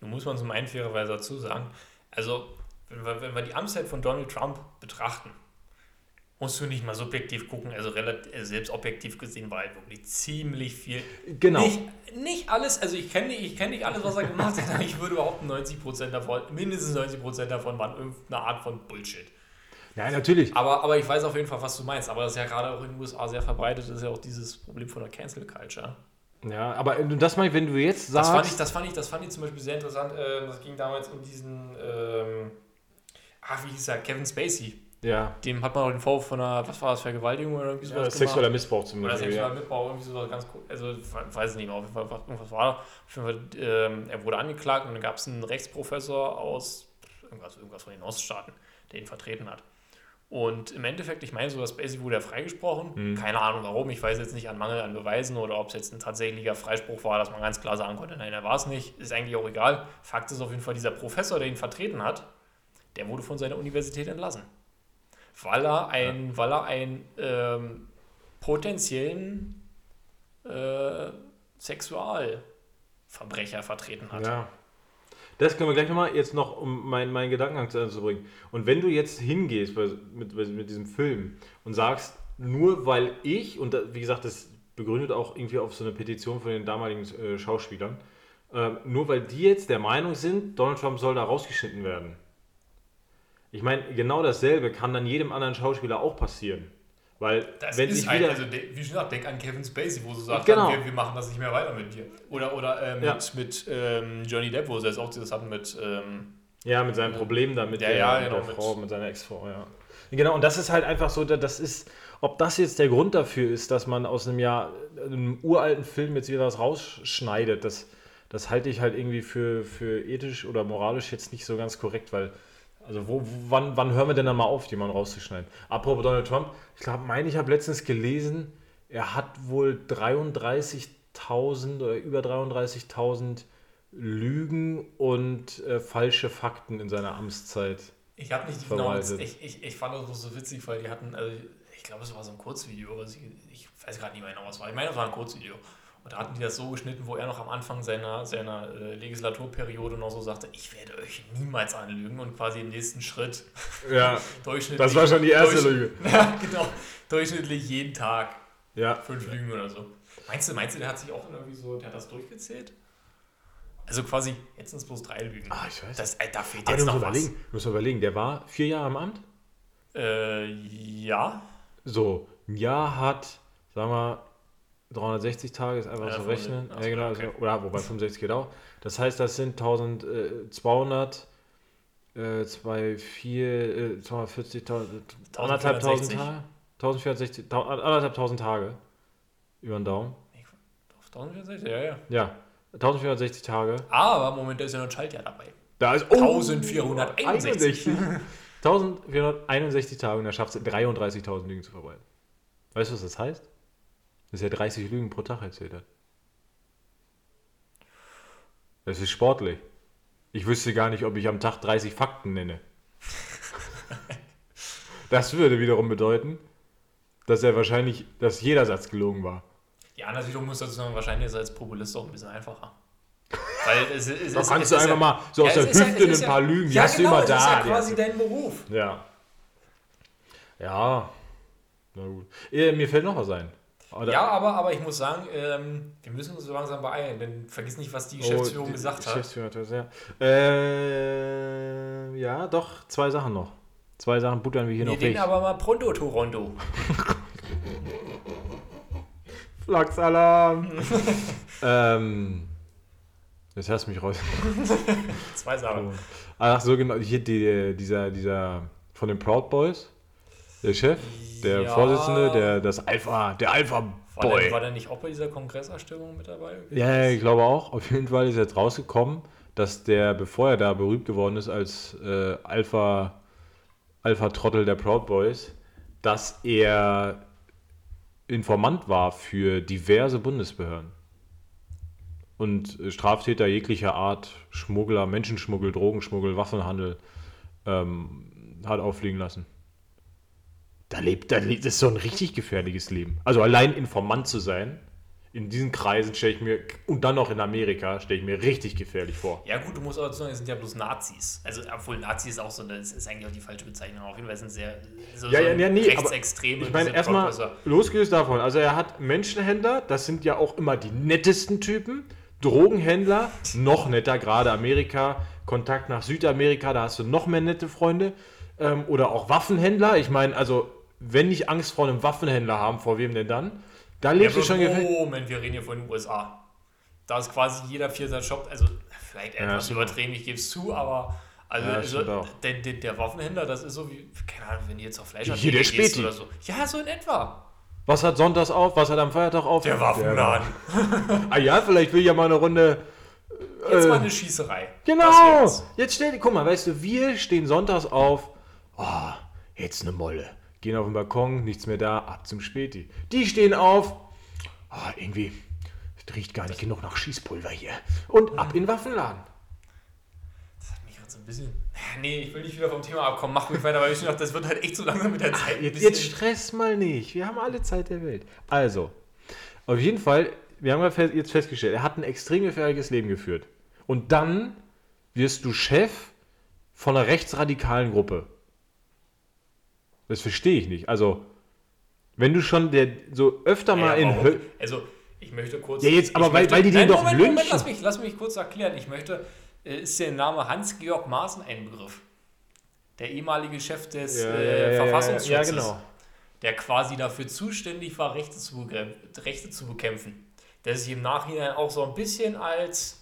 Nun muss man zum einen fairerweise dazu sagen, also wenn wir, wenn wir die Amtszeit von Donald Trump betrachten, musst du nicht mal subjektiv gucken, also relativ, also selbst objektiv gesehen war halt wirklich ziemlich viel. Genau. Nicht, nicht alles, also ich kenne ich kenn nicht alles, was er gemacht hat, aber ich würde behaupten, 90% davon, mindestens 90% davon waren irgendeine Art von Bullshit. Ja, natürlich. Aber, aber ich weiß auf jeden Fall, was du meinst. Aber das ist ja gerade auch in den USA sehr verbreitet, das ist ja auch dieses Problem von der Cancel Culture. Ja, aber das meine ich, wenn du jetzt Das sagst. fand, ich, das, fand ich, das fand ich zum Beispiel sehr interessant. Äh, das ging damals um diesen, ähm, ach, wie hieß er, Kevin Spacey. ja, Dem hat man auch den Vorwurf von einer, was war das, Vergewaltigung oder irgendwie ja, sowas sexueller gemacht. Missbrauch Oder zumindest. sexueller Ja. Missbrauch, irgendwie sowas ganz cool. Also, ich weiß nicht mehr, auf jeden Fall, was, war. Auf jeden Fall, ähm, er wurde angeklagt und dann gab es einen Rechtsprofessor aus irgendwas, irgendwas von den Oststaaten, der ihn vertreten hat. Und im Endeffekt, ich meine, so das Spacey wurde ja freigesprochen. Hm. Keine Ahnung warum. Ich weiß jetzt nicht an Mangel an Beweisen oder ob es jetzt ein tatsächlicher Freispruch war, dass man ganz klar sagen konnte, nein, er war es nicht. Ist eigentlich auch egal. Fakt ist auf jeden Fall, dieser Professor, der ihn vertreten hat, der wurde von seiner Universität entlassen. Weil er ein, weil er einen ähm, potenziellen äh, Sexualverbrecher vertreten hat. Ja. Das können wir gleich nochmal jetzt noch, um meinen, meinen Gedankengang zu bringen. Und wenn du jetzt hingehst bei, mit, mit diesem Film und sagst, nur weil ich, und wie gesagt, das begründet auch irgendwie auf so eine Petition von den damaligen äh, Schauspielern, äh, nur weil die jetzt der Meinung sind, Donald Trump soll da rausgeschnitten werden. Ich meine, genau dasselbe kann dann jedem anderen Schauspieler auch passieren. Weil, Das wenn ist sich ein, wieder. also wie gesagt, denk an Kevin Spacey, wo sie sagt, Genau. wir, wir machen das nicht mehr weiter mit dir. Oder, oder äh, mit, Ja. mit ähm, Johnny Depp, wo sie jetzt auch das hatten mit ähm, Ja, mit seinem Problem da mit Ja, der, ja, mit genau, der mit- Frau, mit seiner Ex-Frau, ja. Genau, und das ist halt einfach so, da- das ist, ob das jetzt der Grund dafür ist, dass man aus einem Jahr, einem uralten Film jetzt wieder was rausschneidet, das, das halte ich halt irgendwie für, für ethisch oder moralisch jetzt nicht so ganz korrekt, weil, also wo, wann, wann hören wir denn dann mal auf, jemanden rauszuschneiden? Apropos Donald Trump, ich glaube, meine, ich habe letztens gelesen, er hat wohl 33.000 oder über 33.000 Lügen und äh, falsche Fakten in seiner Amtszeit. Ich habe nicht genau, Verwaltet. ich, ich, ich fand das so witzig, weil die hatten, also ich glaube, es war so ein Kurzvideo, aber sie, ich weiß gerade nicht mehr genau, was war. Ich meine, es war ein Kurzvideo. Und da hatten die das so geschnitten, wo er noch am Anfang seiner, seiner äh, Legislaturperiode noch so sagte, ich werde euch niemals anlügen und quasi im nächsten Schritt [LAUGHS] Ja, [LAUGHS] durchschnittlich. das war schon die erste durch- Lüge. [LAUGHS] Ja, genau. Durchschnittlich jeden Tag Ja, fünf Lügen oder so. Meinst du, meinst du, der hat sich auch irgendwie so, der hat das durchgezählt? Also quasi, jetzt sind es bloß drei Lügen. Ah, ich weiß. Das, äh, da fehlt jetzt noch was. überlegen, du musst überlegen, der war vier Jahre im Amt. Äh, ja. So, ein Jahr hat, sagen wir, 360 Tage ist einfach Ja, so 65. rechnen. Ja, genau, okay. also, oder wobei 65 geht auch. Das heißt, das sind 1200, äh, 2, 4, äh, 240, anderthalb tausend 1460. Tage. 1460, tau- anderthalb tausend Tage. Über den Daumen. Auf 1460, ja, ja. Ja, 1460 Tage. Aber Moment, da ist ja noch ein Schaltjahr dabei. Da ist 1461. 1461 [LAUGHS] Tage und er schafft es 33.000 Lügen zu verbreiten. Weißt du, was das heißt? Dass er 30 Lügen pro Tag erzählt hat. Das ist sportlich. Ich wüsste gar nicht, ob ich am Tag 30 Fakten nenne. [LAUGHS] Das würde wiederum bedeuten, dass er wahrscheinlich, dass jeder Satz gelogen war. Ja, natürlich muss das sagen, wahrscheinlich ist als Populist auch ein bisschen einfacher. Weil es, es, Da es, kannst es du einfach ja, mal so aus Ja, der ist ja- Hüfte ist ein ja- paar Lügen, die ja, hast genau, du immer da. ist ja die quasi dein Beruf. Ja. Ja. Na gut. Äh, mir fällt noch was ein. Oder- Ja, aber, aber ich muss sagen, ähm, wir müssen uns so langsam beeilen, denn vergiss nicht, was die Geschäftsführung Oh, die gesagt hat. Geschäftsführung ja. Äh, ja, doch, zwei Sachen noch. Zwei Sachen buttern wir hier Wir noch reden weg. aber mal pronto, Toronto. [LAUGHS] Flachsalarm. [LAUGHS] ähm, jetzt hast du mich raus. Zwei Sachen. Ach so, genau. Hier die, dieser, dieser von den Proud Boys. Der Chef, der Ja. Vorsitzende, der das Alpha, der Alpha War der, Boy. war der nicht auch bei dieser Kongresserstimmung mit dabei? Ja, ja, ich glaube auch. Auf jeden Fall ist jetzt rausgekommen, dass der, bevor er da berühmt geworden ist als äh, Alpha, Alpha-Trottel der Proud Boys, dass er Informant war für diverse Bundesbehörden. Und Straftäter jeglicher Art, Schmuggler, Menschenschmuggel, Drogenschmuggel, Waffenhandel, ähm, hat auffliegen lassen. Da lebt, da lebt, das ist so ein richtig gefährliches Leben. Also allein Informant zu sein, in diesen Kreisen stelle ich mir, und dann noch in Amerika, stelle ich mir richtig gefährlich vor. Ja gut, du musst aber sagen, es sind ja bloß Nazis. Also obwohl Nazi ist auch so, eine, das ist eigentlich auch die falsche Bezeichnung. Auf jeden Fall sind sehr so, Ja, so ja, ja, nee, rechtsextreme. Ich meine, erstmal losgelöst davon. Also, er hat Menschenhändler, das sind ja auch immer die nettesten Typen. Drogenhändler, noch netter, gerade Amerika, Kontakt nach Südamerika, da hast du noch mehr nette Freunde. Ähm, oder auch Waffenhändler. Ich meine, also, wenn nicht Angst vor einem Waffenhändler haben, vor wem denn dann? Da Ja, lebst du bloß, schon gefährlich. Moment, wir reden hier von den USA. Da ist quasi jeder vierte Shop, also vielleicht etwas stimmt. übertrieben, ich gebe es zu, aber also, Ja, also der, der, der Waffenhändler, das ist so wie, keine Ahnung, wenn du jetzt auf Fleisch Hier, der Späti. oder so. Ja, so in etwa. Was hat sonntags auf? Was hat am Feiertag auf? Der Waffenladen. [LAUGHS] Ah ja, vielleicht will ich ja mal eine Runde. Jetzt Äh, mal eine Schießerei. Genau! Jetzt stell dir, guck mal, weißt du, wir stehen sonntags auf. Oh, jetzt eine Molle. Gehen auf den Balkon, nichts mehr da, ab zum Späti. Die stehen auf. Oh, irgendwie, es riecht gar nicht genug nach Schießpulver hier. Und ab in den Waffenladen. Das hat mich gerade so ein bisschen. [LAUGHS] Nee, ich will nicht wieder vom Thema abkommen. Mach mich weiter, weil ich dachte, das wird halt echt so langsam mit der Zeit. ein Jetzt, jetzt stress mal nicht. Wir haben alle Zeit der Welt. Also, auf jeden Fall, wir haben jetzt festgestellt, er hat ein extrem gefährliches Leben geführt. Und dann wirst du Chef von einer rechtsradikalen Gruppe. Das verstehe ich nicht. Also, wenn du schon der so öfter Ja, mal ja, in? Höl Also, ich möchte kurz. Ja, jetzt, aber weil- möchte, weil die den Nein, doch Moment, Moment, lynchen. lass mich, lass mich kurz erklären. Ich möchte. äh, Ist der Name Hans-Georg Maaßen ein Begriff? Der ehemalige Chef des äh, Verfassungsschutzes. Ja, genau. Der quasi dafür zuständig war, Rechte zu, Rechte zu bekämpfen. Der sich im Nachhinein auch so ein bisschen als.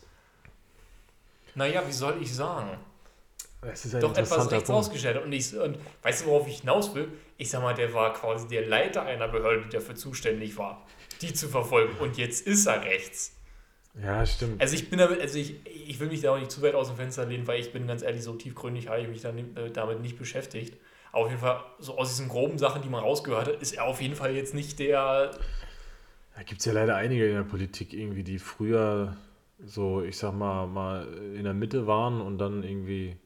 Naja, wie soll ich sagen? Doch etwas rechts Punkt. ausgestellt. Und, ich, und weißt du, worauf ich hinaus will? Ich sag mal, der war quasi der Leiter einer Behörde, die dafür zuständig war, die zu verfolgen. Und jetzt ist er rechts. Ja, stimmt. Also ich bin damit, also ich, ich will mich da auch nicht zu weit aus dem Fenster lehnen, weil ich bin ganz ehrlich, so tiefgründig habe ich mich dann, äh, damit nicht beschäftigt. Aber auf jeden Fall, so aus diesen groben Sachen, die man rausgehört hat, ist er auf jeden Fall jetzt nicht der. Da gibt es ja leider einige in der Politik irgendwie, die früher so, ich sag mal, mal in der Mitte waren und dann irgendwie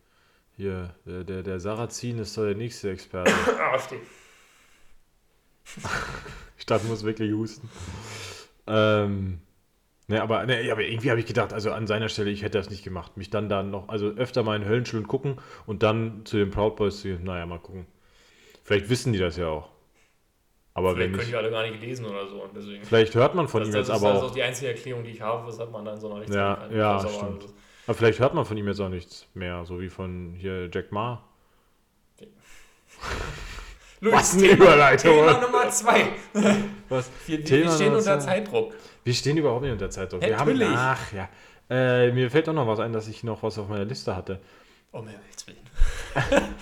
hier, der, der, der Sarrazin ist so der nächste Experte. [COUGHS] Ah. Ich dachte, ich muss wirklich husten. Ähm, ne, aber, ne, aber irgendwie habe ich gedacht, also an seiner Stelle, ich hätte das nicht gemacht. Mich dann da noch, also öfter mal in Höllenschlund gucken und dann zu den Proud Boys zu gehen. Naja, mal gucken. Vielleicht wissen die das ja auch. Aber Vielleicht wenn können nicht, die alle gar nicht lesen oder so. Deswegen. vielleicht hört man von Das, ihm das, jetzt ist, aber das ist auch. die einzige Erklärung, die ich habe, weshalb man dann so Ja, Rechtsradikalen- ja, Also, stimmt. Aber vielleicht hört man von ihm jetzt auch nichts mehr, so wie von hier Jack Ma. [LAUGHS] Luis, Was eine Thema, Überleitung, Thema? Nummer zwei. [LAUGHS] Was? Wir, wir stehen unter. Zeitdruck. Wir stehen überhaupt nicht unter Zeitdruck. Wir Natürlich. haben, ach ja. Äh, mir fällt auch noch was ein, dass ich noch was auf meiner Liste hatte. Um Himmels Willen. [LAUGHS]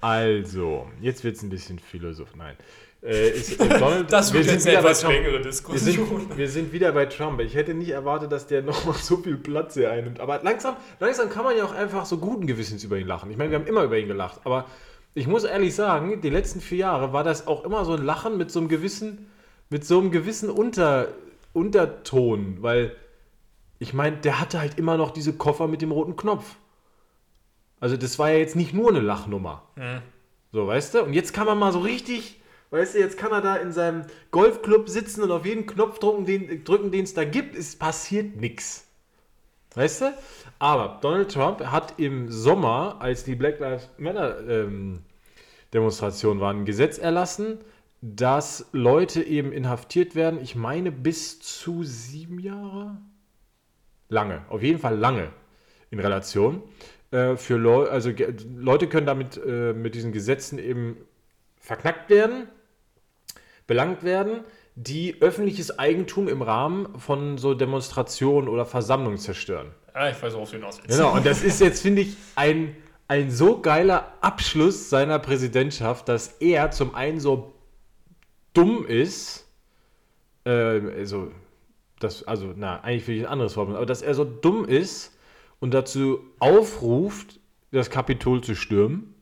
Also, jetzt wird es ein bisschen philosoph. Nein. Äh, ist, äh, [LAUGHS] Donald, Das wird wir jetzt sind eine wieder bei etwas Trump. längere Wir Diskussion. sind, wir sind wieder bei Trump. Ich hätte nicht erwartet, dass der [LAUGHS] noch mal so viel Platz hier einnimmt. Aber langsam, langsam kann man ja auch einfach so guten Gewissens über ihn lachen. Ich meine, wir haben immer über ihn gelacht. Aber ich muss ehrlich sagen, die letzten vier Jahre war das auch immer so ein Lachen mit so einem gewissen, mit so einem gewissen Unter, Unterton. Weil, ich meine, der hatte halt immer noch diese Koffer mit dem roten Knopf. Also das war ja jetzt nicht nur eine Lachnummer. Hm. So, weißt du? Und jetzt kann man mal so richtig, weißt du, jetzt kann er da in seinem Golfclub sitzen und auf jeden Knopf drücken, den drücken, es da gibt. Es passiert nichts. Weißt du? Aber Donald Trump hat im Sommer, als die Black Lives Matter ähm, Demonstration waren, ein Gesetz erlassen, dass Leute eben inhaftiert werden. Ich meine bis zu sieben Jahre. Lange, auf jeden Fall lange in Relation. Äh, für Leu also Leute können damit äh, mit diesen Gesetzen eben verknackt werden, belangt werden, die öffentliches Eigentum im Rahmen von so Demonstrationen oder Versammlungen zerstören. Ah, ich weiß, worauf du hinaus willst. Genau, und das ist jetzt, finde ich, ein, ein so geiler Abschluss seiner Präsidentschaft, dass er zum einen so dumm ist, äh, also, das, also, na, eigentlich will ich ein anderes Wort, aber dass er so dumm ist und dazu aufruft, das Kapitol zu stürmen.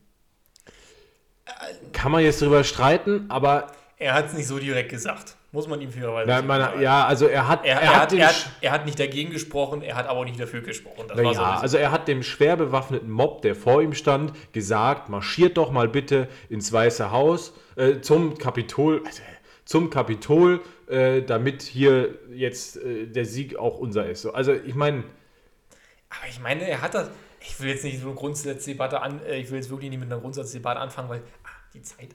Kann man jetzt drüber streiten, aber Er hat es nicht so direkt gesagt. Muss man ihm fairerweise sagen. man, ja, also er hat, Er, er, er, hat er, hat, er hat nicht dagegen gesprochen, er hat aber auch nicht dafür gesprochen. Das so ja, also er hat dem schwer bewaffneten Mob, der vor ihm stand, gesagt, marschiert doch mal bitte ins Weiße Haus äh, zum Kapitol, also, zum Kapitol, äh, damit hier jetzt äh, der Sieg auch unser ist. So, Also ich meine, Aber ich meine, er hat das. Ich will jetzt nicht so eine Grundsatzdebatte an. äh, Ich will jetzt wirklich nicht mit einer Grundsatzdebatte anfangen, weil. Die Zeit.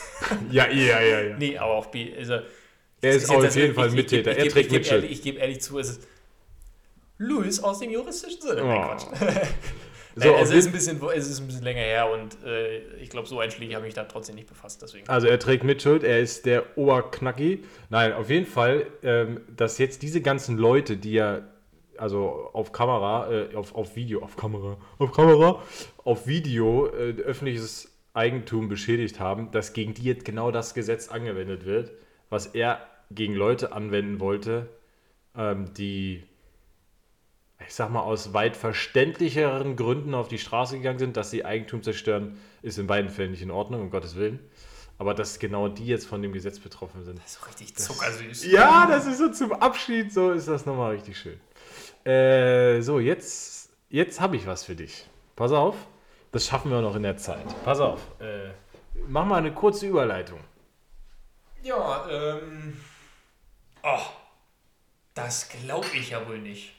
[LAUGHS] ja, ja, ja, ja. nee, aber auch B. Also, Er ist jetzt- auf jeden ich- Fall Mittäter. Ich, Er trägt ich, gebe ehrlich, ich gebe ehrlich zu, es ist Louis aus dem juristischen Sinne. Oh. Quatsch. [LAUGHS] So, Nein, es, ist ein bisschen, es ist ein bisschen länger her und äh, ich glaube, so einschlägig habe ich mich da trotzdem nicht befasst. Deswegen. Also er trägt Mitschuld, er ist der Oberknacki. Nein, auf jeden Fall, ähm, dass jetzt diese ganzen Leute, die ja also auf Kamera, äh, auf, auf Video, auf Kamera, auf Kamera, auf Video äh, öffentliches Eigentum beschädigt haben, dass gegen die jetzt genau das Gesetz angewendet wird, was er gegen Leute anwenden wollte, ähm, die, ich sag mal, aus weit verständlicheren Gründen auf die Straße gegangen sind, dass sie Eigentum zerstören, ist in beiden Fällen nicht in Ordnung, um Gottes Willen. Aber dass genau die jetzt von dem Gesetz betroffen sind. so richtig zuckersüß. Ja, das ist so zum Abschied, so ist das nochmal richtig schön. Äh, so, jetzt, jetzt habe ich was für dich. Pass auf, das schaffen wir noch in der Zeit. Pass auf, äh, mach mal eine kurze Überleitung. Ja, ähm. Oh, das glaube ich ja wohl nicht.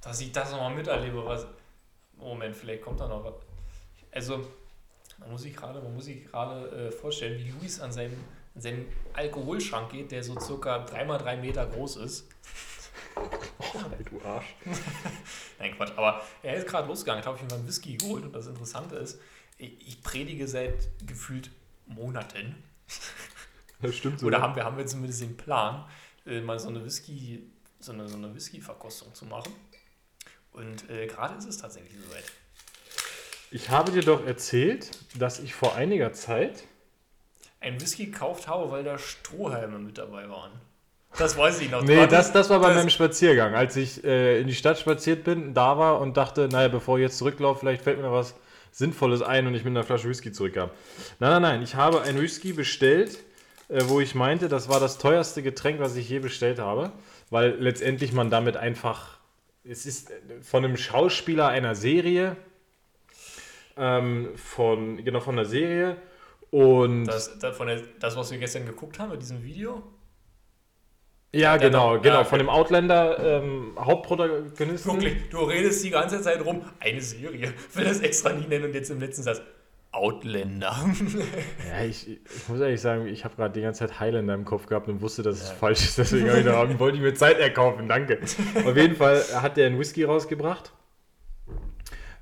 Dass ich das nochmal miterlebe, was. Moment, vielleicht kommt da noch was. Also, man muss sich gerade, äh, vorstellen, wie Luis an seinem, an seinem Alkoholschrank geht, der so circa 3x3 Meter groß ist. [LAUGHS] du Arsch. [LAUGHS] Nein, Quatsch, aber er ist gerade losgegangen, hat auf jeden Fall einen Whisky geholt und das Interessante ist, ich, predige seit gefühlt Monaten, Das stimmt so. Oder haben wir, haben wir zumindest den Plan, äh, mal so eine Whisky, so eine, so eine Whisky-Verkostung zu machen. Und äh, gerade ist es tatsächlich soweit. Ich habe dir doch erzählt, dass ich vor einiger Zeit Ein Whisky gekauft habe, weil da Strohhalme mit dabei waren. Das weiß ich noch. Nee, Warte, das, das war bei das- meinem Spaziergang, als ich äh, in die Stadt spaziert bin, da war und dachte, naja, bevor ich jetzt zurücklaufe, vielleicht fällt mir noch was Sinnvolles ein und ich mit einer Flasche Whisky zurückkam. Nein, nein, nein, ich habe ein Whisky bestellt, äh, wo ich meinte, das war das teuerste Getränk, was ich je bestellt habe, weil letztendlich man damit einfach, es ist äh, von einem Schauspieler einer Serie, ähm, von, genau, von einer Serie und... Das, das, von der, das, was wir gestern geguckt haben mit diesem Video. Ja, der genau, genau, von dem Outlander ähm, Hauptprotagonisten. Wirklich, du redest die ganze Zeit rum, eine Serie. Will das extra nie nennen und jetzt im letzten Satz Outlander. [LAUGHS] Ja, ich, ich muss ehrlich sagen, ich habe gerade die ganze Zeit Highlander im Kopf gehabt und wusste, dass es falsch ist. Deswegen ich noch, wollte ich mir Zeit erkaufen. Danke. [LAUGHS] Auf jeden Fall hat der einen Whisky rausgebracht.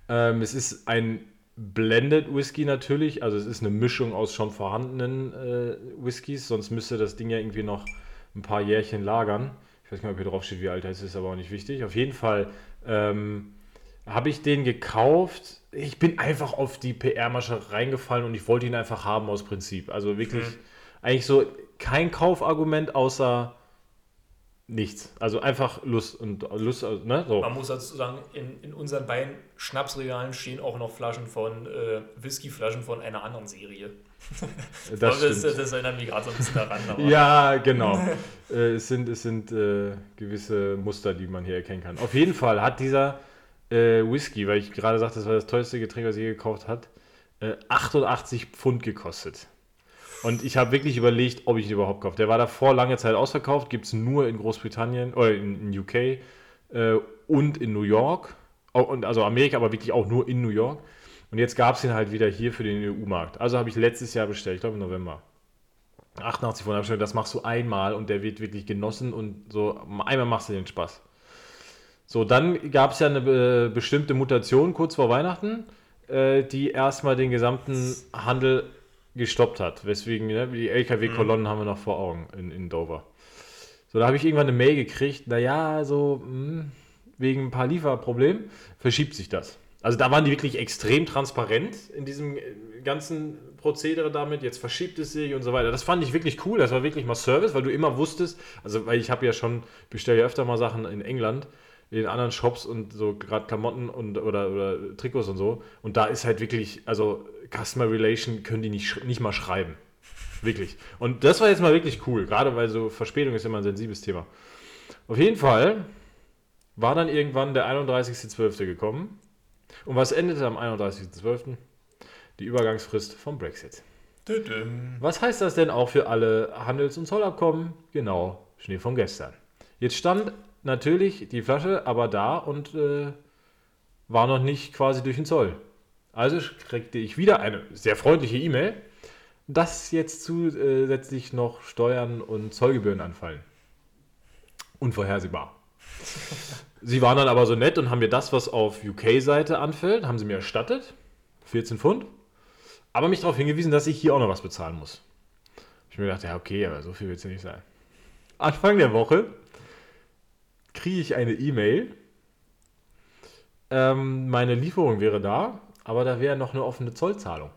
Ähm, es ist ein Blended Whisky natürlich. Also es ist eine Mischung aus schon vorhandenen äh, Whiskys. Sonst müsste das Ding ja irgendwie noch ein paar Jährchen lagern. Ich weiß gar nicht, ob hier drauf steht, wie alt er ist, ist aber auch nicht wichtig. Auf jeden Fall ähm, habe ich den gekauft. Ich bin einfach auf die PR-Masche reingefallen und ich wollte ihn einfach haben aus Prinzip. Also wirklich eigentlich so kein Kaufargument außer nichts. Also einfach Lust und Lust, ne? So. Man muss dazu sagen, in, in unseren beiden Schnapsregalen stehen auch noch Flaschen von äh, Whiskyflaschen von einer anderen Serie. Das das, stimmt. das erinnert mich gerade so ein bisschen daran. Ja, genau. äh, es sind, es sind äh, gewisse Muster, die man hier erkennen kann. Auf jeden Fall hat dieser äh, Whisky, weil ich gerade sagte, das war das teuerste Getränk, was ich je gekauft hat, äh, 88 Pfund gekostet. Und ich habe wirklich überlegt, ob ich ihn überhaupt kaufe. Der war davor lange Zeit ausverkauft, gibt es nur in Großbritannien oder in, in UK äh, und in New York. Und also Amerika, aber wirklich auch nur in New York. Und jetzt gab es ihn halt wieder hier für den EU-Markt. Also habe ich letztes Jahr bestellt, ich glaube im November. 88 von der das machst du einmal und der wird wirklich genossen und so einmal machst du den Spaß. So, dann gab es ja eine äh, bestimmte Mutation kurz vor Weihnachten, äh, die erstmal den gesamten Handel gestoppt hat. Weswegen, ne, die LKW-Kolonnen haben wir noch vor Augen in, in Dover. So, da habe ich irgendwann eine Mail gekriegt, naja, so mh, wegen ein paar Lieferproblemen verschiebt sich das. Also da waren die wirklich extrem transparent in diesem äh, ganzen Prozedere damit, jetzt verschiebt es sich und so weiter. Das fand ich wirklich cool, das war wirklich mal Service, weil du immer wusstest, also weil ich habe ja schon, bestelle ja öfter mal Sachen in England, in anderen Shops und so gerade Klamotten und oder, oder Trikots und so. Und da ist halt wirklich, also Customer Relation können die nicht, nicht mal schreiben. Wirklich. Und das war jetzt mal wirklich cool, gerade weil so Verspätung ist immer ein sensibles Thema. Auf jeden Fall war dann irgendwann der 31.12. gekommen. Und was endete am 31.12.? Die Übergangsfrist vom Brexit. Was heißt das denn auch für alle Handels- und Zollabkommen? Genau, Schnee von gestern. Jetzt stand natürlich die Flasche aber da und äh, war noch nicht quasi durch den Zoll. Also kriegte ich wieder eine sehr freundliche E-Mail, dass jetzt zusätzlich noch Steuern und Zollgebühren anfallen. Unvorhersehbar. Sie waren dann aber so nett und haben mir das, was auf UK-Seite anfällt, haben sie mir erstattet. 14 Pfund. Aber mich darauf hingewiesen, dass ich hier auch noch was bezahlen muss. Ich mir gedacht, ja, okay, aber so viel wird es ja nicht sein. Anfang der Woche kriege ich eine E-Mail. Ähm, meine Lieferung wäre da, aber da wäre noch eine offene Zollzahlung.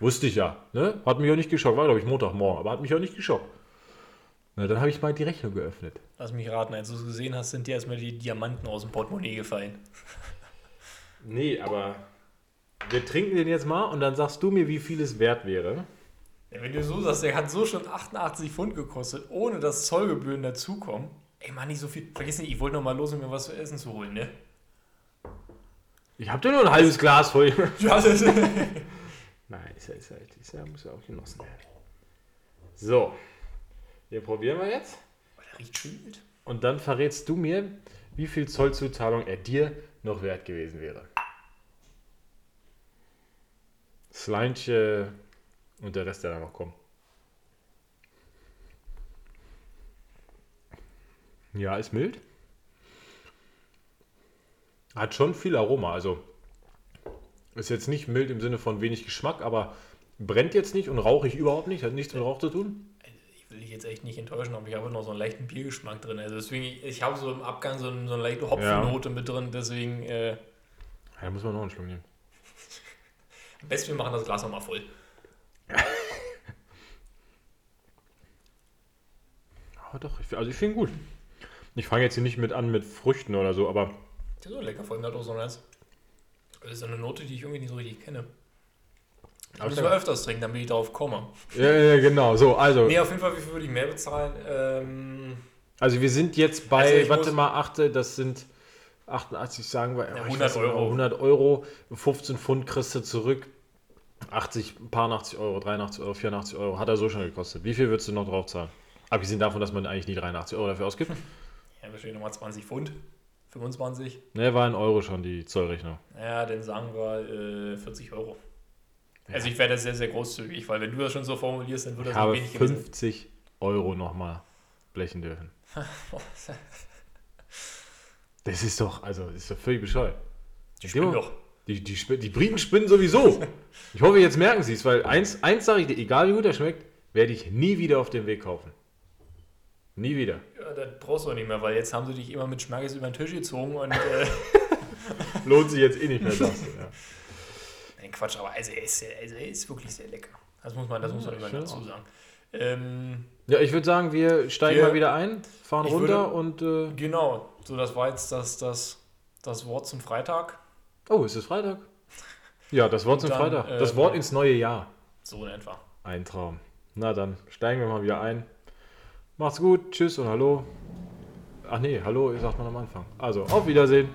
Wusste ich ja, ne? Hat mich auch nicht geschockt. War, glaube ich, Montagmorgen, aber hat mich auch nicht geschockt. Na, dann habe ich mal die Rechnung geöffnet. Lass mich raten, als du es gesehen hast, sind dir erstmal die Diamanten aus dem Portemonnaie gefallen. Nee, aber wir trinken den jetzt mal und dann sagst du mir, wie viel es wert wäre. Ja, wenn du so sagst, der hat so schon 88 Pfund gekostet, ohne dass Zollgebühren dazukommen. Ey, mach nicht so viel. Vergiss nicht, ich wollte noch mal los, um mir was zu essen zu holen, ne? Ich habe dir nur ein halbes Glas voll. Ja, das [LAUGHS] Nein, ist ja, ist ja, ist ja, muss ja auch genossen werden. So, den probieren wir jetzt. Riecht schön wild. Und dann verrätst du mir, wie viel Zollzuzahlung er dir noch wert gewesen wäre. Sleinche und der Rest, der da noch kommt. Ja, ist mild. Hat schon viel Aroma, also ist jetzt nicht mild im Sinne von wenig Geschmack, aber brennt jetzt nicht und rauchig überhaupt nicht, hat nichts mit Rauch zu tun. Ich will dich jetzt echt nicht enttäuschen, aber ich habe noch so einen leichten Biergeschmack drin. Also deswegen, ich habe so im Abgang so, ein- so eine leichte Hopfennote mit drin, deswegen äh, Ja, da muss man noch einen Schluck nehmen. [LAUGHS] am besten wir machen das Glas nochmal voll. [LAUGHS] Aber doch, ich, also ich finde ihn gut. Ich fange jetzt hier nicht mit an mit Früchten oder so, aber Der ist so lecker, vor allem hat auch so eine, das ist so eine Note, die ich irgendwie nicht so richtig kenne. Ich Aber muss ich mal sag- öfters trinken, damit ich darauf komme. ja, ja, genau, so, also, Nee, auf jeden Fall, wie viel würde ich mehr bezahlen? Ähm, also wir sind jetzt bei, Also warte muss- mal, achte, das sind 88, sagen wir, Ja, ich 100 weiß nicht, Euro. 100 Euro, 15 Pfund kriegst du zurück, 80, ein paar 80 Euro, 83 Euro, 84 Euro, hat er so schon gekostet. Wie viel würdest du noch drauf zahlen? Abgesehen davon, dass man eigentlich nie 83 Euro dafür ausgibt. [LAUGHS] ja, wir stehen nochmal 20 Pfund. 25. Ne, war ein Euro schon die Zollrechnung. Ja, dann sagen wir äh, 40 Euro. Also ich werde sehr, sehr großzügig, weil wenn du das schon so formulierst, dann Ich das nicht habe wenig gewesen. 50 Euro nochmal blechen dürfen. [LAUGHS] Das ist doch, also, das ist doch völlig bescheuert. Die spinnen doch. Die, die, die Briten spinnen sowieso. Ich hoffe, jetzt merken sie es, weil eins, eins sage ich dir, egal wie gut er schmeckt, werde ich nie wieder auf dem Weg kaufen. Nie wieder. Ja, das brauchst du auch nicht mehr, weil jetzt haben sie dich immer mit Schmackes über den Tisch gezogen und äh, [LAUGHS] Lohnt sich jetzt eh nicht mehr, sagst du. Ja. Quatsch, aber also er ist, sehr, also er ist wirklich sehr lecker. Das muss man, das muss man immer dazu sagen. Ähm, ja, ich würde sagen, wir steigen Wir- mal wieder ein, fahren runter und. Äh, genau, so das war jetzt das, das, das Wort zum Freitag. oh, ist es Freitag? Ja, das Wort zum dann, Freitag. Das ähm, Wort ins neue Jahr. So in etwa. Ein Traum. Na dann, steigen wir mal wieder ein. Macht's gut, tschüss und hallo. Ach nee, hallo sagt man am Anfang. Also, auf Wiedersehen.